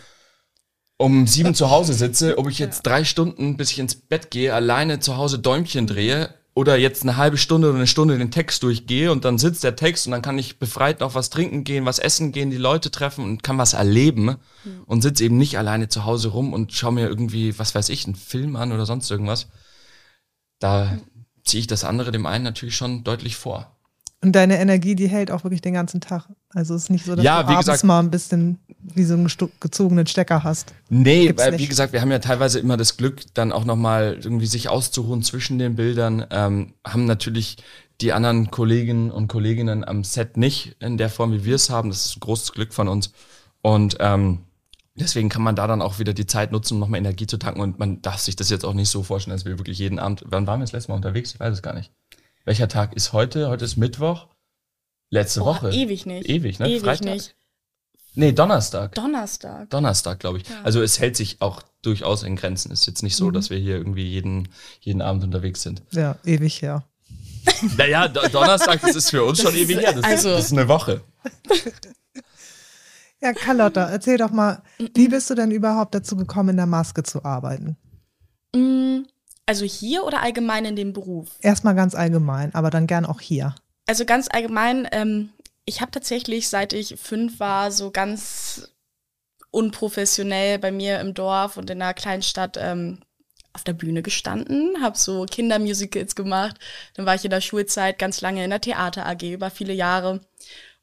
um sieben zu Hause sitze, ob ich jetzt drei Stunden, bis ich ins Bett gehe, alleine zu Hause Däumchen drehe oder jetzt eine halbe Stunde oder eine Stunde den Text durchgehe und dann sitzt der Text und dann kann ich befreit noch was trinken gehen, was essen gehen, die Leute treffen und kann was erleben und sitze eben nicht alleine zu Hause rum und schaue mir irgendwie, was weiß ich, einen Film an oder sonst irgendwas. Da ziehe ich das andere dem einen natürlich schon deutlich vor. Und deine Energie, die hält auch wirklich den ganzen Tag. Also es ist nicht so, dass Ja, du wie abends gesagt- mal ein bisschen wie so einen gezogenen Stecker hast. Nee, Gibt's weil, wie nicht. gesagt, wir haben ja teilweise immer das Glück, dann auch nochmal irgendwie sich auszuruhen zwischen den Bildern. Ähm, haben natürlich die anderen Kolleginnen und Kolleginnen am Set nicht in der Form, wie wir es haben. Das ist ein großes Glück von uns. Und ähm, deswegen kann man da dann auch wieder die Zeit nutzen, um nochmal Energie zu tanken. Und man darf sich das jetzt auch nicht so vorstellen, dass wir wirklich jeden Abend. Wann waren wir das letzte Mal unterwegs? Ich weiß es gar nicht. Welcher Tag ist heute? Heute ist Mittwoch. Letzte Oh, Woche. ewig nicht. Ewig, ne? Ewig Freitag? nicht. Nee, Donnerstag. Donnerstag. Donnerstag, glaube ich. Ja. Also es hält sich auch durchaus in Grenzen. Ist jetzt nicht so, Mhm. dass wir hier irgendwie jeden, jeden Abend unterwegs sind. Ja, ewig her. Naja, Do Donnerstag, das ist für uns schon Das ewig ist- her. Das, also- das ist eine Woche. Ja, Carlotta, erzähl doch mal, wie bist du denn überhaupt dazu gekommen, in der Maske zu arbeiten? Mm, Also hier oder allgemein in dem Beruf? Erstmal ganz allgemein, aber dann gern auch hier. Also ganz allgemein, ähm, ich habe tatsächlich, seit ich fünf war, so ganz unprofessionell bei mir im Dorf und in einer kleinen Stadt ähm, auf der Bühne gestanden, habe so Kindermusicals gemacht. Dann war ich in der Schulzeit ganz lange in der Theater AG über viele Jahre.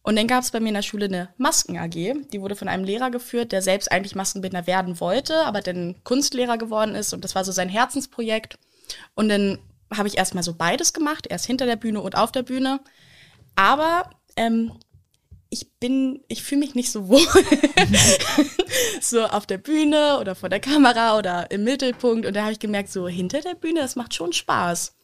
Und dann gab es bei mir in der Schule eine Masken-AG. Die wurde von einem Lehrer geführt, der selbst eigentlich Maskenbindner werden wollte, aber dann Kunstlehrer geworden ist. Und das war so sein Herzensprojekt. Und dann habe ich erstmal so beides gemacht, erst hinter der Bühne und auf der Bühne. Aber ähm, ich bin, ich fühle mich nicht so wohl. so auf der Bühne oder vor der Kamera oder im Mittelpunkt. Und da habe ich gemerkt, so hinter der Bühne, das macht schon Spaß.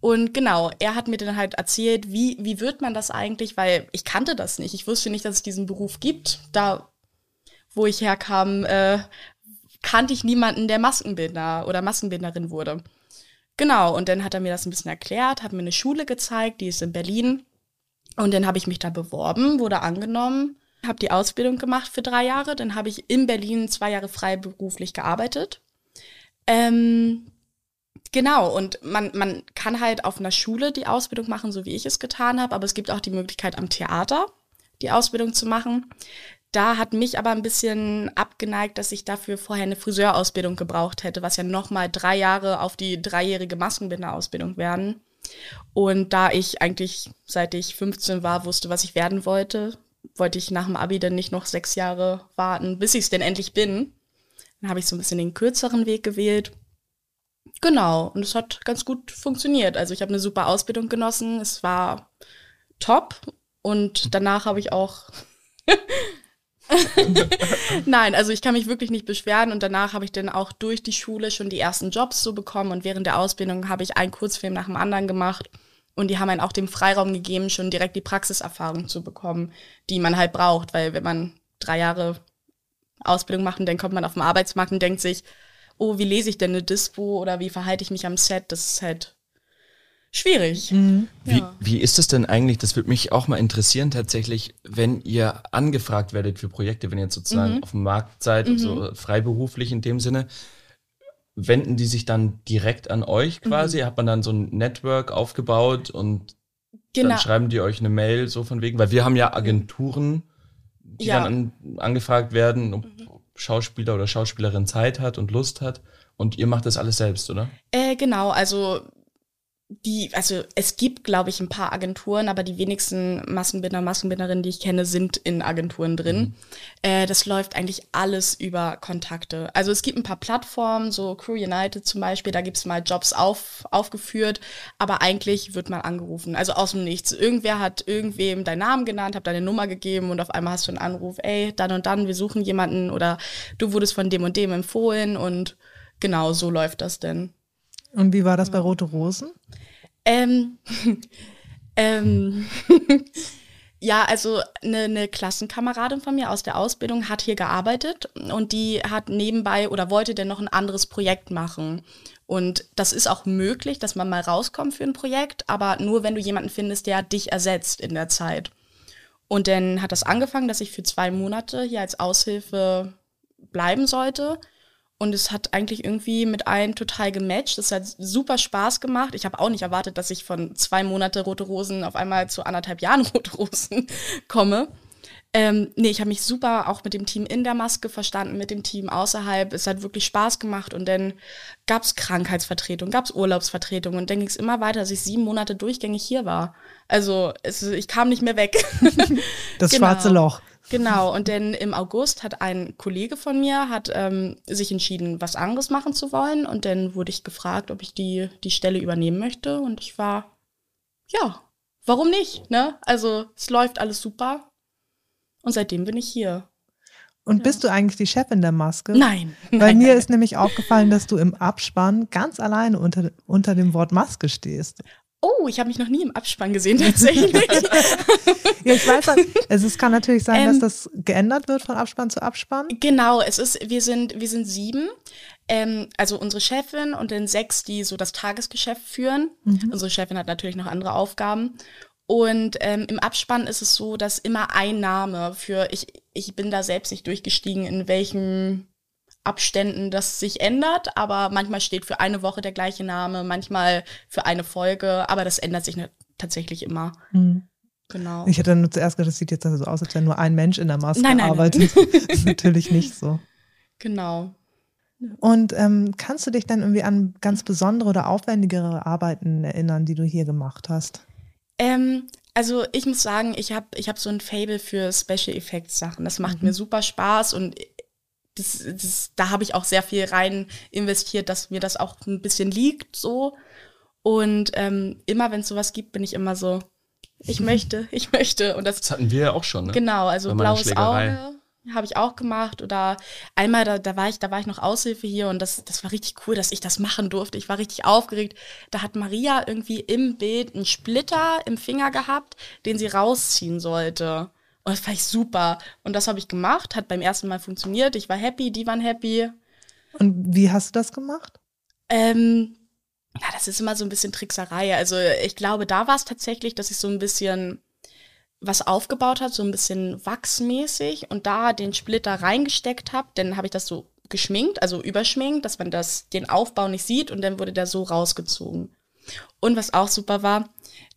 Und genau, er hat mir dann halt erzählt, wie, wie wird man das eigentlich, weil ich kannte das nicht. Ich wusste nicht, dass es diesen Beruf gibt. Da, wo ich herkam, äh, kannte ich niemanden, der Maskenbildner oder Maskenbildnerin wurde. Genau, und dann hat er mir das ein bisschen erklärt, hat mir eine Schule gezeigt, die ist in Berlin. Und dann habe ich mich da beworben, wurde angenommen, habe die Ausbildung gemacht für drei Jahre. Dann habe ich in Berlin zwei Jahre freiberuflich gearbeitet. Ähm, genau, und man, man kann halt auf einer Schule die Ausbildung machen, so wie ich es getan habe, aber es gibt auch die Möglichkeit am Theater die Ausbildung zu machen. Da hat mich aber ein bisschen abgeneigt, dass ich dafür vorher eine Friseurausbildung gebraucht hätte, was ja nochmal drei Jahre auf die dreijährige Maskenbinderausbildung werden. Und da ich eigentlich, seit ich 15 war, wusste, was ich werden wollte, wollte ich nach dem Abi dann nicht noch sechs Jahre warten, bis ich es denn endlich bin. Dann habe ich so ein bisschen den kürzeren Weg gewählt. Genau, und es hat ganz gut funktioniert. Also ich habe eine super Ausbildung genossen, es war top und danach habe ich auch Nein, also ich kann mich wirklich nicht beschweren und danach habe ich dann auch durch die Schule schon die ersten Jobs so bekommen und während der Ausbildung habe ich einen Kurzfilm nach dem anderen gemacht und die haben einen auch den Freiraum gegeben, schon direkt die Praxiserfahrung zu bekommen, die man halt braucht, weil wenn man drei Jahre Ausbildung macht und dann kommt man auf den Arbeitsmarkt und denkt sich, oh, wie lese ich denn eine Dispo oder wie verhalte ich mich am Set, das ist halt schwierig. Mhm. Wie, ja. wie ist es denn eigentlich, das würde mich auch mal interessieren tatsächlich, wenn ihr angefragt werdet für Projekte, wenn ihr sozusagen mhm. auf dem Markt seid, mhm. so freiberuflich in dem Sinne, wenden die sich dann direkt an euch quasi? Mhm. Hat man dann so ein Network aufgebaut und genau. dann schreiben die euch eine Mail so von wegen, weil wir haben ja Agenturen, die ja. dann an, angefragt werden, ob mhm. Schauspieler oder Schauspielerin Zeit hat und Lust hat. Und ihr macht das alles selbst, oder? Äh, genau, also die, also es gibt, glaube ich, ein paar Agenturen, aber die wenigsten Massenbinder, Massenbinderinnen, die ich kenne, sind in Agenturen drin. Mhm. Äh, das läuft eigentlich alles über Kontakte. Also es gibt ein paar Plattformen, so Crew United zum Beispiel, da gibt es mal Jobs auf, aufgeführt, aber eigentlich wird man angerufen. Also aus dem Nichts. Irgendwer hat irgendwem deinen Namen genannt, hat deine Nummer gegeben und auf einmal hast du einen Anruf, ey, dann und dann, wir suchen jemanden oder du wurdest von dem und dem empfohlen und genau so läuft das denn. Und wie war das bei Rote Rosen? Ähm, ähm, ja, also eine, eine Klassenkameradin von mir aus der Ausbildung hat hier gearbeitet und die hat nebenbei oder wollte denn noch ein anderes Projekt machen. Und das ist auch möglich, dass man mal rauskommt für ein Projekt, aber nur wenn du jemanden findest, der dich ersetzt in der Zeit. Und dann hat das angefangen, dass ich für zwei Monate hier als Aushilfe bleiben sollte. Und es hat eigentlich irgendwie mit allen total gematcht. Es hat super Spaß gemacht. Ich habe auch nicht erwartet, dass ich von zwei Monate Rote Rosen auf einmal zu anderthalb Jahren Rote Rosen komme. Ähm, nee, ich habe mich super auch mit dem Team in der Maske verstanden, mit dem Team außerhalb. Es hat wirklich Spaß gemacht und dann gab es Krankheitsvertretung, gab es Urlaubsvertretung und dann ging es immer weiter, dass ich sieben Monate durchgängig hier war. Also es, ich kam nicht mehr weg. Das genau. schwarze Loch. Genau, und dann im August hat ein Kollege von mir hat ähm, sich entschieden, was anderes machen zu wollen. Und dann wurde ich gefragt, ob ich die, die Stelle übernehmen möchte. Und ich war, ja, warum nicht? Ne? Also es läuft alles super. Und seitdem bin ich hier. Und ja. bist du eigentlich die Chefin der Maske? Nein. Weil nein, mir nein. ist nämlich aufgefallen, dass du im Abspann ganz alleine unter, unter dem Wort Maske stehst. Oh, ich habe mich noch nie im Abspann gesehen, tatsächlich. ja, ich weiß, also es kann natürlich sein, ähm, dass das geändert wird von Abspann zu Abspann. Genau, es ist, wir sind, wir sind sieben. Ähm, also unsere Chefin und dann sechs, die so das Tagesgeschäft führen. Mhm. Unsere Chefin hat natürlich noch andere Aufgaben. Und ähm, im Abspann ist es so, dass immer ein Name für, ich, ich bin da selbst nicht durchgestiegen, in welchem Abständen das sich ändert, aber manchmal steht für eine Woche der gleiche Name, manchmal für eine Folge, aber das ändert sich tatsächlich immer. Mhm. Genau. Ich hätte nur zuerst gedacht, das sieht jetzt so aus, als wenn nur ein Mensch in der Maske nein, nein, arbeitet. Nein. das ist natürlich nicht so. Genau. Und ähm, kannst du dich dann irgendwie an ganz besondere oder aufwendigere Arbeiten erinnern, die du hier gemacht hast? Ähm, also ich muss sagen, ich habe ich hab so ein Fable für Special Effects Sachen. Das macht Mhm. mir super Spaß und das, das, da habe ich auch sehr viel rein investiert, dass mir das auch ein bisschen liegt so. Und ähm, immer wenn es sowas gibt, bin ich immer so, ich möchte, ich möchte. Und das Das hatten wir ja auch schon, ne? Genau, also blaues. Auge habe ich auch gemacht. Oder einmal, da, da war ich, da war ich noch Aushilfe hier und das, das war richtig cool, dass ich das machen durfte. Ich war richtig aufgeregt. Da hat Maria irgendwie im Bild einen Splitter im Finger gehabt, den sie rausziehen sollte. Und das fand ich super. Und das habe ich gemacht, hat beim ersten Mal funktioniert. Ich war happy, die waren happy. Und wie hast du das gemacht? Ähm, ja, das ist immer so ein bisschen Trickserei. Also ich glaube, da war es tatsächlich, dass ich so ein bisschen was aufgebaut hat, so ein bisschen wachsmäßig und da den Splitter reingesteckt habe. Dann habe ich das so geschminkt, also überschminkt, dass man das den Aufbau nicht sieht und dann wurde der so rausgezogen. Und was auch super war,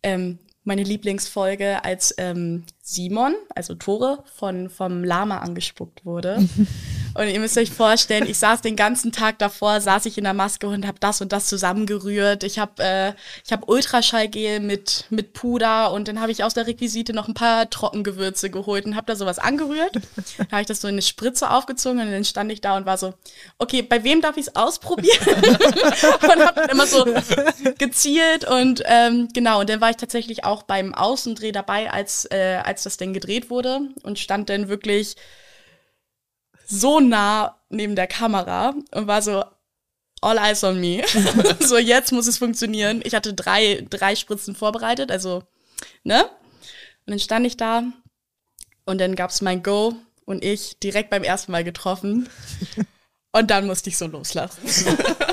ähm, meine Lieblingsfolge, als ähm, Simon, also Tore, von, vom Lama angespuckt wurde. Und ihr müsst euch vorstellen, ich saß den ganzen Tag davor, saß ich in der Maske und habe das und das zusammengerührt. Ich habe äh, ich hab Ultraschallgel mit, mit Puder und dann habe ich aus der Requisite noch ein paar Trockengewürze geholt und habe da sowas angerührt. Dann habe ich das so in eine Spritze aufgezogen und dann stand ich da und war so, okay, bei wem darf ich es ausprobieren? und habe dann immer so gezielt und ähm, genau, und dann war ich tatsächlich auch beim Außendreh dabei, als, äh, als das denn gedreht wurde und stand dann wirklich so nah neben der Kamera und war so, all eyes on me. so, jetzt muss es funktionieren. Ich hatte drei, drei Spritzen vorbereitet, also, ne? Und dann stand ich da und dann gab's mein Go und ich direkt beim ersten Mal getroffen. Und dann musste ich so loslassen.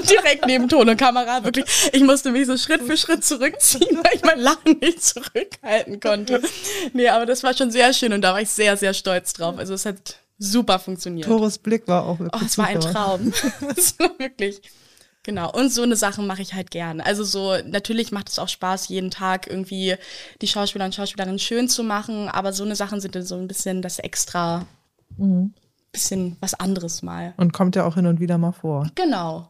Direkt neben Ton und Kamera, wirklich. Ich musste mich so Schritt für Schritt zurückziehen, weil ich mein Lachen nicht zurückhalten konnte. Nee, aber das war schon sehr schön und da war ich sehr, sehr stolz drauf. Also es hat super funktioniert. Tores Blick war auch wirklich Oh, es war ein. Traum. War wirklich. Genau. Und so eine Sache mache ich halt gerne. Also so, natürlich macht es auch Spaß, jeden Tag irgendwie die Schauspieler und Schauspielerinnen schön zu machen, aber so eine Sachen sind dann so ein bisschen das extra, Mhm. bisschen was anderes mal. Und kommt ja auch hin und wieder mal vor. Genau.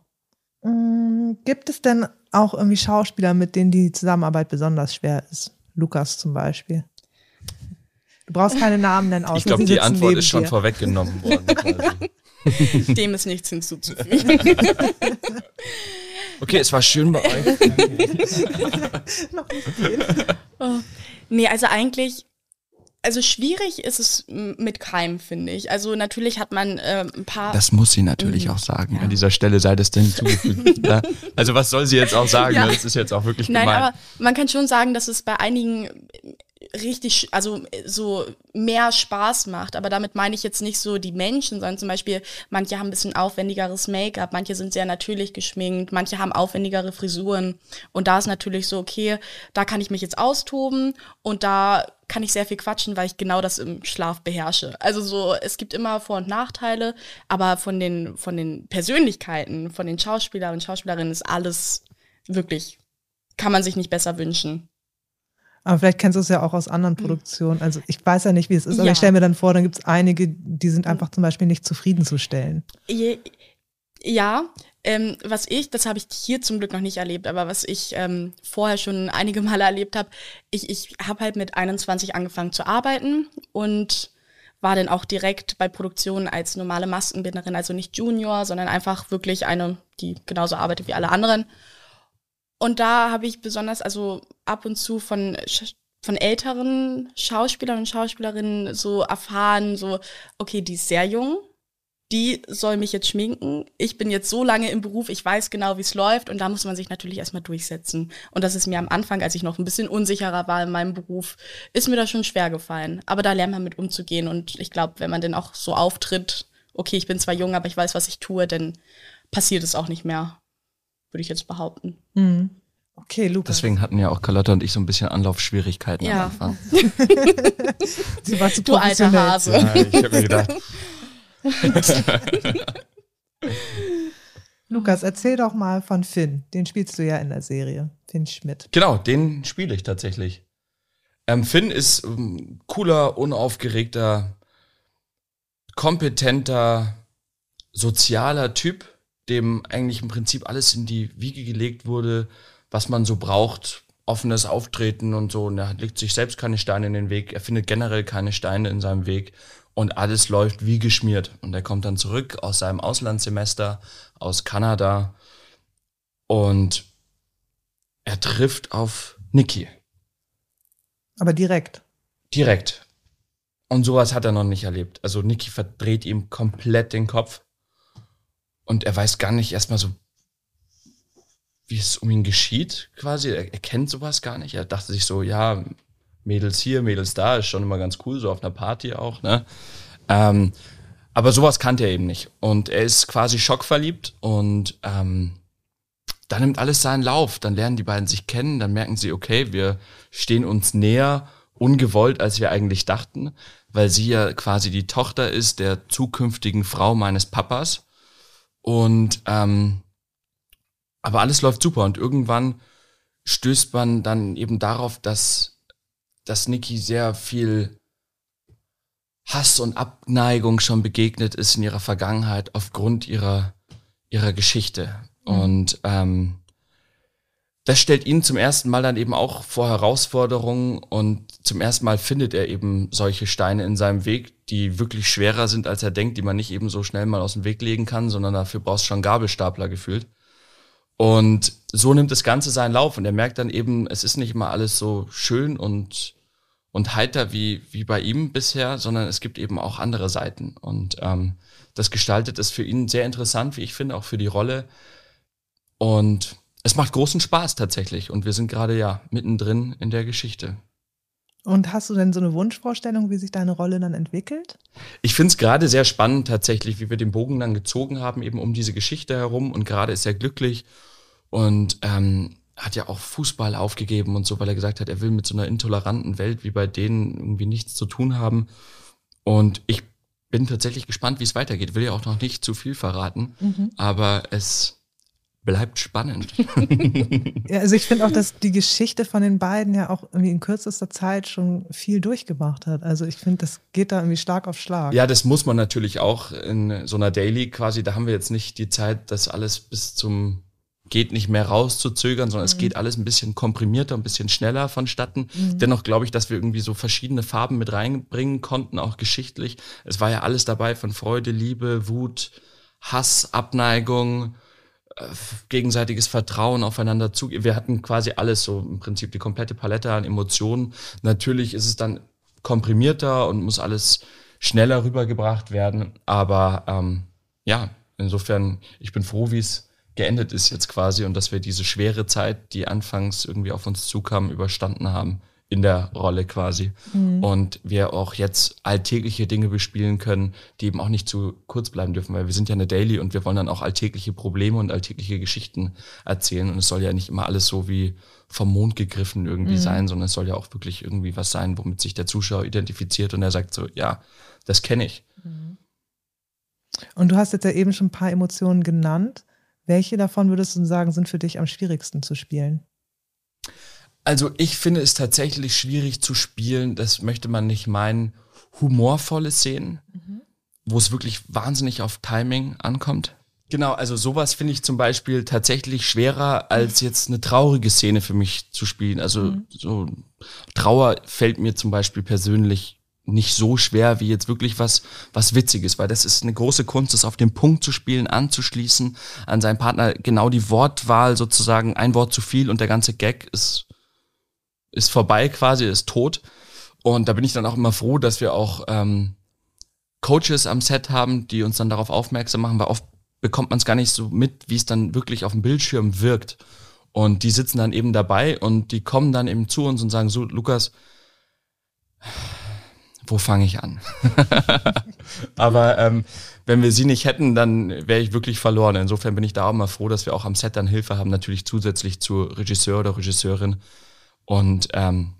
Mm, Gibt es denn auch irgendwie Schauspieler, mit denen die Zusammenarbeit besonders schwer ist? Lukas zum Beispiel. Du brauchst keine Namen nennen, außer Ich glaube, die Antwort ist schon dir. vorweggenommen worden. quasi. Dem ist nichts hinzuzufügen. Okay, es war schön bei euch. nee, also eigentlich, also schwierig ist es mit Keim, finde ich. Also natürlich hat man äh, ein paar. Das muss sie natürlich auch sagen. An dieser Stelle sei das denn hinzugefügt. ja. Also was soll sie jetzt auch sagen? Ja. Das ist jetzt auch wirklich Nein, gemein. aber man kann schon sagen, dass es bei einigen richtig, also so mehr Spaß macht. Aber damit meine ich jetzt nicht so die Menschen, sondern zum Beispiel, manche haben ein bisschen aufwendigeres Make-up, manche sind sehr natürlich geschminkt, manche haben aufwendigere Frisuren. Und da ist natürlich so, okay, da kann ich mich jetzt austoben und da kann ich sehr viel quatschen, weil ich genau das im Schlaf beherrsche. Also so, es gibt immer Vor- und Nachteile, aber von den, von den Persönlichkeiten, von den Schauspielern und Schauspielerinnen ist alles wirklich, kann man sich nicht besser wünschen. Aber vielleicht kennst du es ja auch aus anderen Produktionen. Also ich weiß ja nicht, wie es ist, aber Ja. ich stelle mir dann vor, dann gibt es einige, die sind einfach zum Beispiel nicht zufriedenzustellen. Ja, ähm, was ich, das habe ich hier zum Glück noch nicht erlebt, aber was ich ähm, vorher schon einige Male erlebt habe, ich, ich habe halt mit 21 angefangen zu arbeiten und war dann auch direkt bei Produktionen als normale Maskenbinderin, also nicht Junior, sondern einfach wirklich eine, die genauso arbeitet wie alle anderen. Und da habe ich besonders, also ab und zu von, von älteren Schauspielern und Schauspielerinnen so erfahren, so, okay, die ist sehr jung, die soll mich jetzt schminken. Ich bin jetzt so lange im Beruf, ich weiß genau, wie es läuft und da muss man sich natürlich erstmal durchsetzen. Und das ist mir am Anfang, als ich noch ein bisschen unsicherer war in meinem Beruf, ist mir das schon schwer gefallen. Aber da lernt man mit umzugehen und ich glaube, wenn man dann auch so auftritt, okay, ich bin zwar jung, aber ich weiß, was ich tue, dann passiert es auch nicht mehr, würde ich jetzt behaupten. Hm. Okay, Lukas. Deswegen hatten ja auch Carlotta und ich so ein bisschen Anlaufschwierigkeiten Ja. am Anfang. Sie war zu Du alter. Hase. Ja, ich habe mir gedacht, Lukas, erzähl doch mal von Finn. Den spielst du ja in der Serie. Finn Schmidt. Genau, den spiele ich tatsächlich. Ähm, Finn ist ähm, cooler, unaufgeregter, kompetenter, sozialer Typ, dem eigentlich im Prinzip alles in die Wiege gelegt wurde, was man so braucht, offenes Auftreten und so. Und er legt sich selbst keine Steine in den Weg. Er findet generell keine Steine in seinem Weg. Und alles läuft wie geschmiert. Und er kommt dann zurück aus seinem Auslandssemester aus Kanada. Und er trifft auf Niki. Aber direkt. Direkt. Und sowas hat er noch nicht erlebt. Also Niki verdreht ihm komplett den Kopf. Und er weiß gar nicht erstmal so, wie es um ihn geschieht, quasi. Er, er kennt sowas gar nicht. Er dachte sich so, ja, Mädels hier, Mädels da, ist schon immer ganz cool, so auf einer Party auch, ne? Ähm, aber sowas kannte er eben nicht. Und er ist quasi schockverliebt und ähm, dann nimmt alles seinen Lauf. Dann lernen die beiden sich kennen, dann merken sie, okay, wir stehen uns näher, ungewollt, als wir eigentlich dachten, weil sie ja quasi die Tochter ist der zukünftigen Frau meines Papas. Und ähm, aber alles läuft super und irgendwann stößt man dann eben darauf, dass, dass Niki sehr viel Hass und Abneigung schon begegnet ist in ihrer Vergangenheit aufgrund ihrer, ihrer Geschichte. Mhm. Und ähm, das stellt ihn zum ersten Mal dann eben auch vor Herausforderungen und zum ersten Mal findet er eben solche Steine in seinem Weg, die wirklich schwerer sind, als er denkt, die man nicht eben so schnell mal aus dem Weg legen kann, sondern dafür brauchst du schon Gabelstapler gefühlt. Und so nimmt das Ganze seinen Lauf und er merkt dann eben, es ist nicht immer alles so schön und, und heiter wie, wie bei ihm bisher, sondern es gibt eben auch andere Seiten. Und ähm, das gestaltet es für ihn sehr interessant, wie ich finde, auch für die Rolle. Und es macht großen Spaß tatsächlich und wir sind gerade ja mittendrin in der Geschichte. Und hast du denn so eine Wunschvorstellung, wie sich deine Rolle dann entwickelt? Ich finde es gerade sehr spannend tatsächlich, wie wir den Bogen dann gezogen haben, eben um diese Geschichte herum. Und gerade ist er glücklich und ähm, hat ja auch Fußball aufgegeben und so, weil er gesagt hat, er will mit so einer intoleranten Welt wie bei denen irgendwie nichts zu tun haben. Und ich bin tatsächlich gespannt, wie es weitergeht. Will ja auch noch nicht zu viel verraten, mhm. aber es bleibt spannend. ja, also ich finde auch, dass die Geschichte von den beiden ja auch irgendwie in kürzester Zeit schon viel durchgemacht hat. Also ich finde, das geht da irgendwie stark auf Schlag. Ja, das muss man natürlich auch in so einer Daily quasi, da haben wir jetzt nicht die Zeit, das alles bis zum geht nicht mehr rauszuzögern, sondern mhm. es geht alles ein bisschen komprimierter, ein bisschen schneller vonstatten. Mhm. Dennoch glaube ich, dass wir irgendwie so verschiedene Farben mit reinbringen konnten, auch geschichtlich. Es war ja alles dabei von Freude, Liebe, Wut, Hass, Abneigung, gegenseitiges Vertrauen aufeinander zu. Wir hatten quasi alles so im Prinzip die komplette Palette an Emotionen. Natürlich ist es dann komprimierter und muss alles schneller rübergebracht werden. Aber ähm, ja, insofern, ich bin froh, wie es geendet ist jetzt quasi und dass wir diese schwere Zeit, die anfangs irgendwie auf uns zukam, überstanden haben in der Rolle quasi. Mhm. Und wir auch jetzt alltägliche Dinge bespielen können, die eben auch nicht zu kurz bleiben dürfen, weil wir sind ja eine Daily und wir wollen dann auch alltägliche Probleme und alltägliche Geschichten erzählen. Und es soll ja nicht immer alles so wie vom Mond gegriffen irgendwie mhm. sein, sondern es soll ja auch wirklich irgendwie was sein, womit sich der Zuschauer identifiziert und er sagt so, ja, das kenne ich. Mhm. Und du hast jetzt ja eben schon ein paar Emotionen genannt. Welche davon würdest du sagen, sind für dich am schwierigsten zu spielen? Also ich finde es tatsächlich schwierig zu spielen, das möchte man nicht meinen, humorvolle Szenen, mhm. wo es wirklich wahnsinnig auf Timing ankommt. Genau, also sowas finde ich zum Beispiel tatsächlich schwerer, als jetzt eine traurige Szene für mich zu spielen. Also mhm. so Trauer fällt mir zum Beispiel persönlich nicht so schwer wie jetzt wirklich was, was Witziges, weil das ist eine große Kunst, das auf den Punkt zu spielen, anzuschließen, an seinen Partner genau die Wortwahl sozusagen, ein Wort zu viel und der ganze Gag ist ist vorbei quasi, ist tot. Und da bin ich dann auch immer froh, dass wir auch ähm, Coaches am Set haben, die uns dann darauf aufmerksam machen, weil oft bekommt man es gar nicht so mit, wie es dann wirklich auf dem Bildschirm wirkt. Und die sitzen dann eben dabei und die kommen dann eben zu uns und sagen, so, Lukas, wo fange ich an? Aber ähm, wenn wir sie nicht hätten, dann wäre ich wirklich verloren. Insofern bin ich da auch mal froh, dass wir auch am Set dann Hilfe haben, natürlich zusätzlich zu Regisseur oder Regisseurin, und ähm,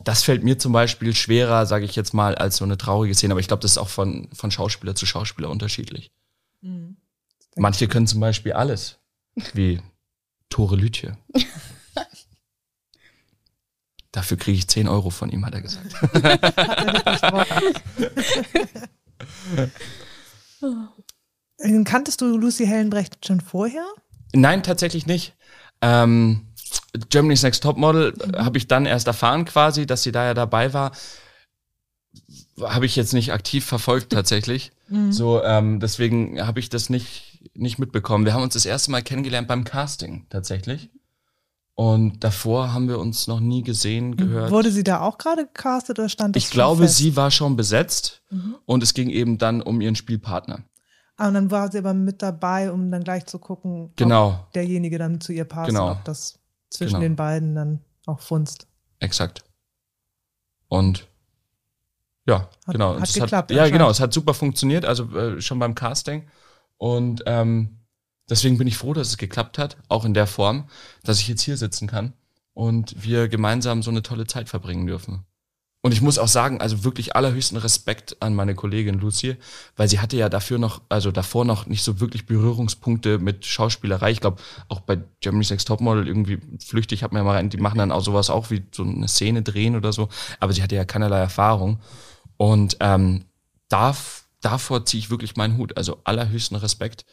das fällt mir zum Beispiel schwerer, sage ich jetzt mal, als so eine traurige Szene. Aber ich glaube, das ist auch von, von Schauspieler zu Schauspieler unterschiedlich. Mhm. Manche können zum Beispiel alles, wie Tore Lütje. Dafür kriege ich 10 Euro von ihm, hat er gesagt. Kanntest du Lucy Hellenbrecht schon vorher? Nein, tatsächlich nicht. Ähm, Germany's Next Topmodel mhm. habe ich dann erst erfahren quasi, dass sie da ja dabei war. Habe ich jetzt nicht aktiv verfolgt tatsächlich. Mhm. So, ähm, deswegen habe ich das nicht, nicht mitbekommen. Wir haben uns das erste Mal kennengelernt beim Casting tatsächlich. Und davor haben wir uns noch nie gesehen, mhm. gehört. Wurde sie da auch gerade gecastet oder stand das Ich glaube, fest? sie war schon besetzt mhm. und es ging eben dann um ihren Spielpartner. Ah, und dann war sie aber mit dabei, um dann gleich zu gucken, genau. ob derjenige dann zu ihr passt, genau. ob das zwischen genau. den beiden dann auch funzt. Exakt. Und ja, hat, genau. Hat geklappt. Hat, ja, genau. Es hat super funktioniert, also äh, schon beim Casting. Und ähm, deswegen bin ich froh, dass es geklappt hat, auch in der Form, dass ich jetzt hier sitzen kann und wir gemeinsam so eine tolle Zeit verbringen dürfen. Und ich muss auch sagen, also wirklich allerhöchsten Respekt an meine Kollegin Lucy, weil sie hatte ja dafür noch, also davor noch nicht so wirklich Berührungspunkte mit Schauspielerei. Ich glaube, auch bei Germany's Next Topmodel irgendwie flüchtig hat man ja mal rein, die machen dann auch sowas auch wie so eine Szene drehen oder so. Aber sie hatte ja keinerlei Erfahrung. Und ähm, darf, davor ziehe ich wirklich meinen Hut. Also allerhöchsten Respekt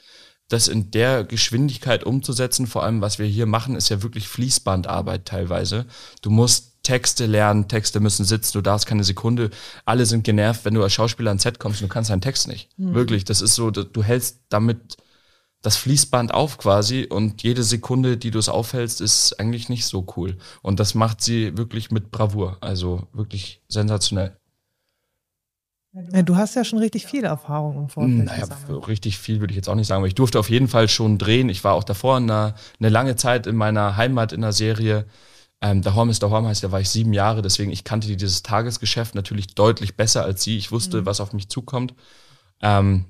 das in der Geschwindigkeit umzusetzen, vor allem was wir hier machen, ist ja wirklich Fließbandarbeit teilweise. Du musst Texte lernen, Texte müssen sitzen, du darfst keine Sekunde, alle sind genervt, wenn du als Schauspieler ans Set kommst und du kannst deinen Text nicht. Mhm. Wirklich, das ist so, du hältst damit das Fließband auf quasi und jede Sekunde, die du es aufhältst, ist eigentlich nicht so cool. Und das macht sie wirklich mit Bravour, also wirklich sensationell. Ja, du hast ja schon richtig viel Erfahrung im Vorfeld. Naja, richtig viel würde ich jetzt auch nicht sagen, aber ich durfte auf jeden Fall schon drehen. Ich war auch davor eine, eine lange Zeit in meiner Heimat in der Serie. Ähm, Horm ist Horm heißt, da war ich sieben Jahre, deswegen ich kannte dieses Tagesgeschäft natürlich deutlich besser als sie. Ich wusste, mhm. was auf mich zukommt. Ähm,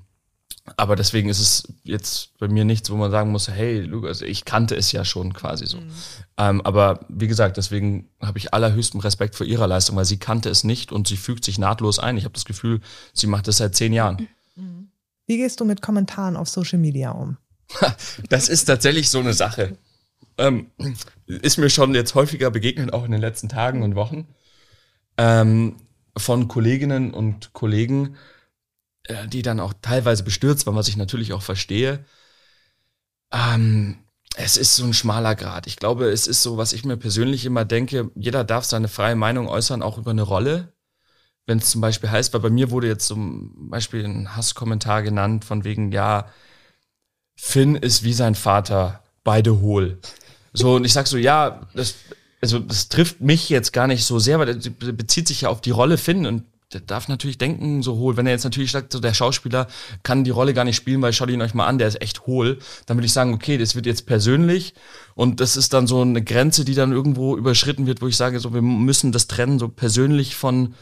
aber deswegen ist es jetzt bei mir nichts, wo man sagen muss, hey, Lukas, ich kannte es ja schon quasi so. Mhm. Ähm, aber wie gesagt, deswegen habe ich allerhöchsten Respekt vor ihrer Leistung, weil sie kannte es nicht und sie fügt sich nahtlos ein. Ich habe das Gefühl, sie macht das seit zehn Jahren. Mhm. Wie gehst du mit Kommentaren auf Social Media um? das ist tatsächlich so eine Sache. Ähm, ist mir schon jetzt häufiger begegnet, auch in den letzten Tagen und Wochen, ähm, von Kolleginnen und Kollegen, äh, die dann auch teilweise bestürzt waren, was ich natürlich auch verstehe. Ähm, es ist so ein schmaler Grad. Ich glaube, es ist so, was ich mir persönlich immer denke, jeder darf seine freie Meinung äußern, auch über eine Rolle. Wenn es zum Beispiel heißt, weil bei mir wurde jetzt zum Beispiel ein Hasskommentar genannt, von wegen, ja, Finn ist wie sein Vater, beide hohl. So, und ich sag so, ja, das, also das trifft mich jetzt gar nicht so sehr, weil das bezieht sich ja auf die Rolle Finn und der darf natürlich denken, so hohl. Wenn er jetzt natürlich sagt, so der Schauspieler kann die Rolle gar nicht spielen, weil schaut ihn euch mal an, der ist echt hohl, dann würde ich sagen, okay, das wird jetzt persönlich und das ist dann so eine Grenze, die dann irgendwo überschritten wird, wo ich sage, so wir müssen das trennen, so persönlich von,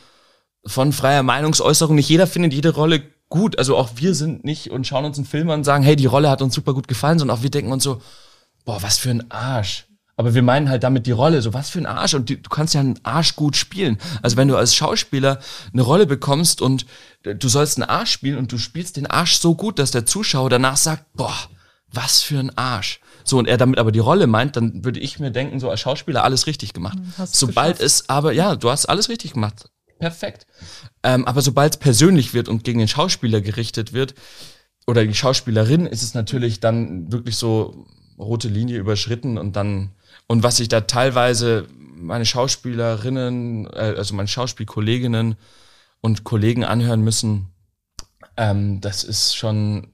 von freier Meinungsäußerung. Nicht jeder findet jede Rolle gut. Also auch wir sind nicht und schauen uns einen Film an und sagen, hey, die Rolle hat uns super gut gefallen, sondern auch wir denken uns so, boah, was für ein Arsch. Aber wir meinen halt damit die Rolle, so was für ein Arsch. Und die, du kannst ja einen Arsch gut spielen. Also wenn du als Schauspieler eine Rolle bekommst und du sollst einen Arsch spielen und du spielst den Arsch so gut, dass der Zuschauer danach sagt, boah, was für ein Arsch. So, und er damit aber die Rolle meint, dann würde ich mir denken, so als Schauspieler alles richtig gemacht. Hm, sobald geschafft. es aber, ja, du hast alles richtig gemacht. Perfekt. Ähm, aber sobald es persönlich wird und gegen den Schauspieler gerichtet wird, oder die Schauspielerin, ist es natürlich dann wirklich so rote Linie überschritten und dann und was ich da teilweise meine Schauspielerinnen, äh, also meine Schauspielkolleginnen und Kollegen anhören müssen, ähm, das ist schon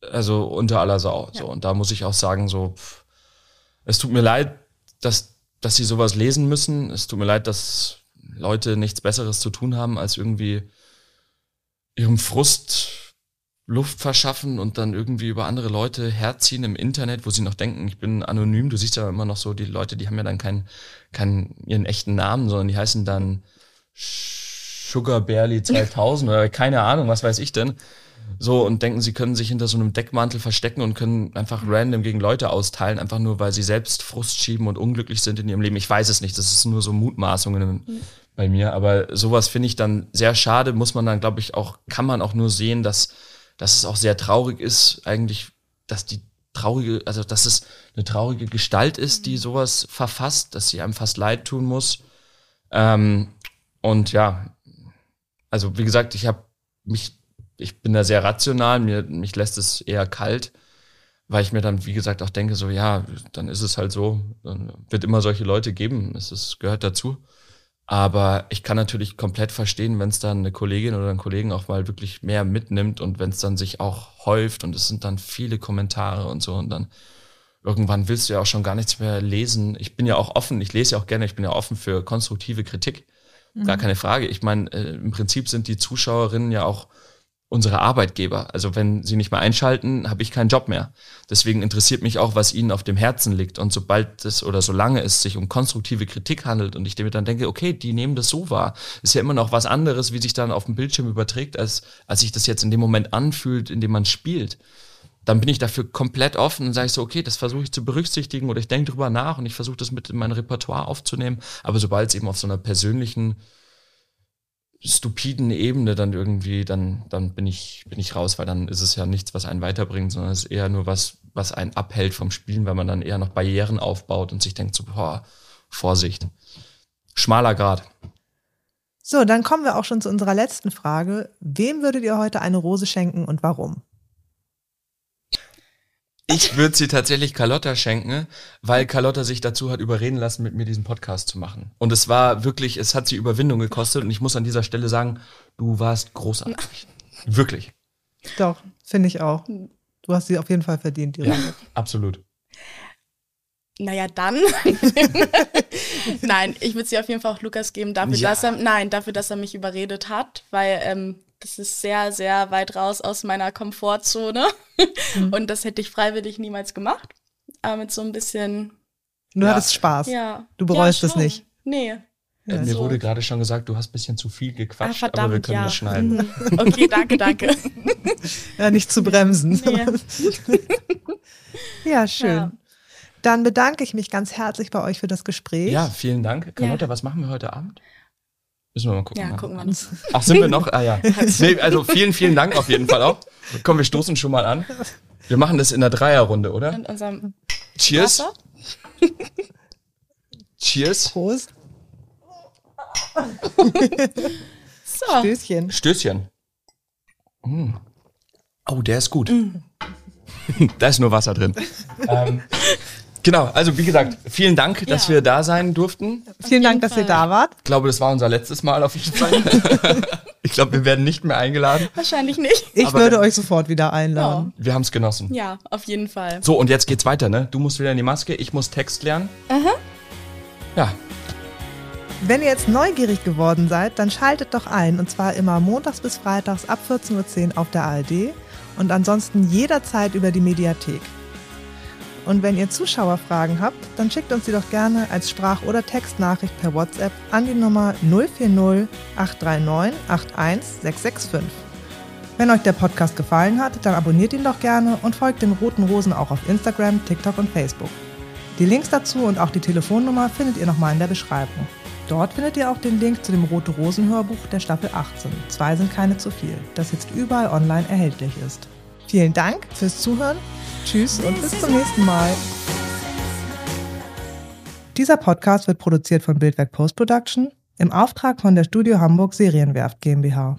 also unter aller Sau. Ja. So. Und da muss ich auch sagen, so, pff, es tut mir leid, dass, dass sie sowas lesen müssen. Es tut mir leid, dass Leute nichts Besseres zu tun haben, als irgendwie ihrem Frust Luft verschaffen und dann irgendwie über andere Leute herziehen im Internet, wo sie noch denken, ich bin anonym. Du siehst ja immer noch so, die Leute, die haben ja dann keinen keinen ihren echten Namen, sondern die heißen dann Sugar Barely 2000 oder keine Ahnung, was weiß ich denn. So und denken, sie können sich hinter so einem Deckmantel verstecken und können einfach random gegen Leute austeilen, einfach nur, weil sie selbst Frust schieben und unglücklich sind in ihrem Leben. Ich weiß es nicht, das ist nur so Mutmaßungen bei mir, aber sowas finde ich dann sehr schade, muss man dann, glaube ich, auch, kann man auch nur sehen, dass dass es auch sehr traurig ist, eigentlich, dass die traurige, also dass es eine traurige Gestalt ist, die mhm. sowas verfasst, dass sie einem fast leid tun muss. Ähm, und ja, also wie gesagt, ich habe mich, ich bin da sehr rational, mir, mich lässt es eher kalt. weil ich mir dann, wie gesagt, auch denke, so, ja, dann ist es halt so, dann wird immer solche Leute geben, es ist, gehört dazu. Aber ich kann natürlich komplett verstehen, wenn es dann eine Kollegin oder ein Kollegen auch mal wirklich mehr mitnimmt und wenn es dann sich auch häuft und es sind dann viele Kommentare und so und dann irgendwann willst du ja auch schon gar nichts mehr lesen. Ich bin ja auch offen, ich lese ja auch gerne, ich bin ja offen für konstruktive Kritik. Gar mhm. keine Frage. Ich meine, äh, im Prinzip sind die Zuschauerinnen ja auch unsere Arbeitgeber. Also wenn sie nicht mehr einschalten, habe ich keinen Job mehr. Deswegen interessiert mich auch, was ihnen auf dem Herzen liegt. Und sobald es oder solange es sich um konstruktive Kritik handelt und ich damit dann denke, okay, die nehmen das so wahr, ist ja immer noch was anderes, wie sich dann auf dem Bildschirm überträgt, als, als sich das jetzt in dem Moment anfühlt, in dem man spielt. Dann bin ich dafür komplett offen und sage ich so, okay, das versuche ich zu berücksichtigen oder ich denke drüber nach und ich versuche das mit in mein Repertoire aufzunehmen. Aber sobald es eben auf so einer persönlichen stupiden Ebene dann irgendwie, dann, dann bin ich, bin ich raus, weil dann ist es ja nichts, was einen weiterbringt, sondern es ist eher nur was, was einen abhält vom Spielen, weil man dann eher noch Barrieren aufbaut und sich denkt so, boah, Vorsicht. Schmaler Grad. So, dann kommen wir auch schon zu unserer letzten Frage. Wem würdet ihr heute eine Rose schenken und warum? Ich würde sie tatsächlich Carlotta schenken, weil Carlotta sich dazu hat überreden lassen, mit mir diesen Podcast zu machen. Und es war wirklich, es hat sie Überwindung gekostet und ich muss an dieser Stelle sagen, du warst großartig. Wirklich. Doch, finde ich auch. Du hast sie auf jeden Fall verdient, die ja, Absolut. Naja, dann. nein, ich würde sie auf jeden Fall auch Lukas geben, dafür, ja. dass er, nein, dafür, dass er mich überredet hat, weil ähm, das ist sehr, sehr weit raus aus meiner Komfortzone. Mhm. Und das hätte ich freiwillig niemals gemacht. Aber mit so ein bisschen. Du ja. hattest Spaß. Ja. Du bereust ja, es nicht. Nee. Ja, mir so. wurde gerade schon gesagt, du hast ein bisschen zu viel gequatscht, ah, verdammt, aber wir können ja. das schneiden. Mhm. Okay, danke, danke. ja, nicht zu bremsen. Nee. ja, schön. Ja. Dann bedanke ich mich ganz herzlich bei euch für das Gespräch. Ja, vielen Dank. Carlotta, was machen wir heute Abend? Müssen wir mal gucken. Ja, ne? gucken wir uns. Ach, sind wir noch? Ah ja. Nee, also vielen, vielen Dank auf jeden Fall auch. Komm, wir stoßen schon mal an. Wir machen das in der Dreierrunde, oder? In unserem Cheers. Wasser? Cheers. Prost. so. Stößchen. Stößchen. Mm. Oh, der ist gut. Mm. da ist nur Wasser drin. ähm, Genau, also wie gesagt, vielen Dank, ja. dass wir da sein durften. Vielen Dank, dass ihr da wart. Ich glaube, das war unser letztes Mal auf jeden Fall. ich glaube, wir werden nicht mehr eingeladen. Wahrscheinlich nicht. Ich Aber würde euch sofort wieder einladen. Ja. Wir haben es genossen. Ja, auf jeden Fall. So, und jetzt geht's weiter, ne? Du musst wieder in die Maske, ich muss Text lernen. Aha. Ja. Wenn ihr jetzt neugierig geworden seid, dann schaltet doch ein. Und zwar immer montags bis freitags ab 14.10 Uhr auf der ARD und ansonsten jederzeit über die Mediathek. Und wenn ihr Zuschauerfragen habt, dann schickt uns sie doch gerne als Sprach- oder Textnachricht per WhatsApp an die Nummer 040 839 81665. Wenn euch der Podcast gefallen hat, dann abonniert ihn doch gerne und folgt den Roten Rosen auch auf Instagram, TikTok und Facebook. Die Links dazu und auch die Telefonnummer findet ihr nochmal in der Beschreibung. Dort findet ihr auch den Link zu dem Rote Rosen Hörbuch der Staffel 18. Zwei sind keine zu viel, das jetzt überall online erhältlich ist. Vielen Dank fürs Zuhören Tschüss und bis zum nächsten Mal. Dieser Podcast wird produziert von Bildwerk Post Production im Auftrag von der Studio Hamburg Serienwerft GmbH.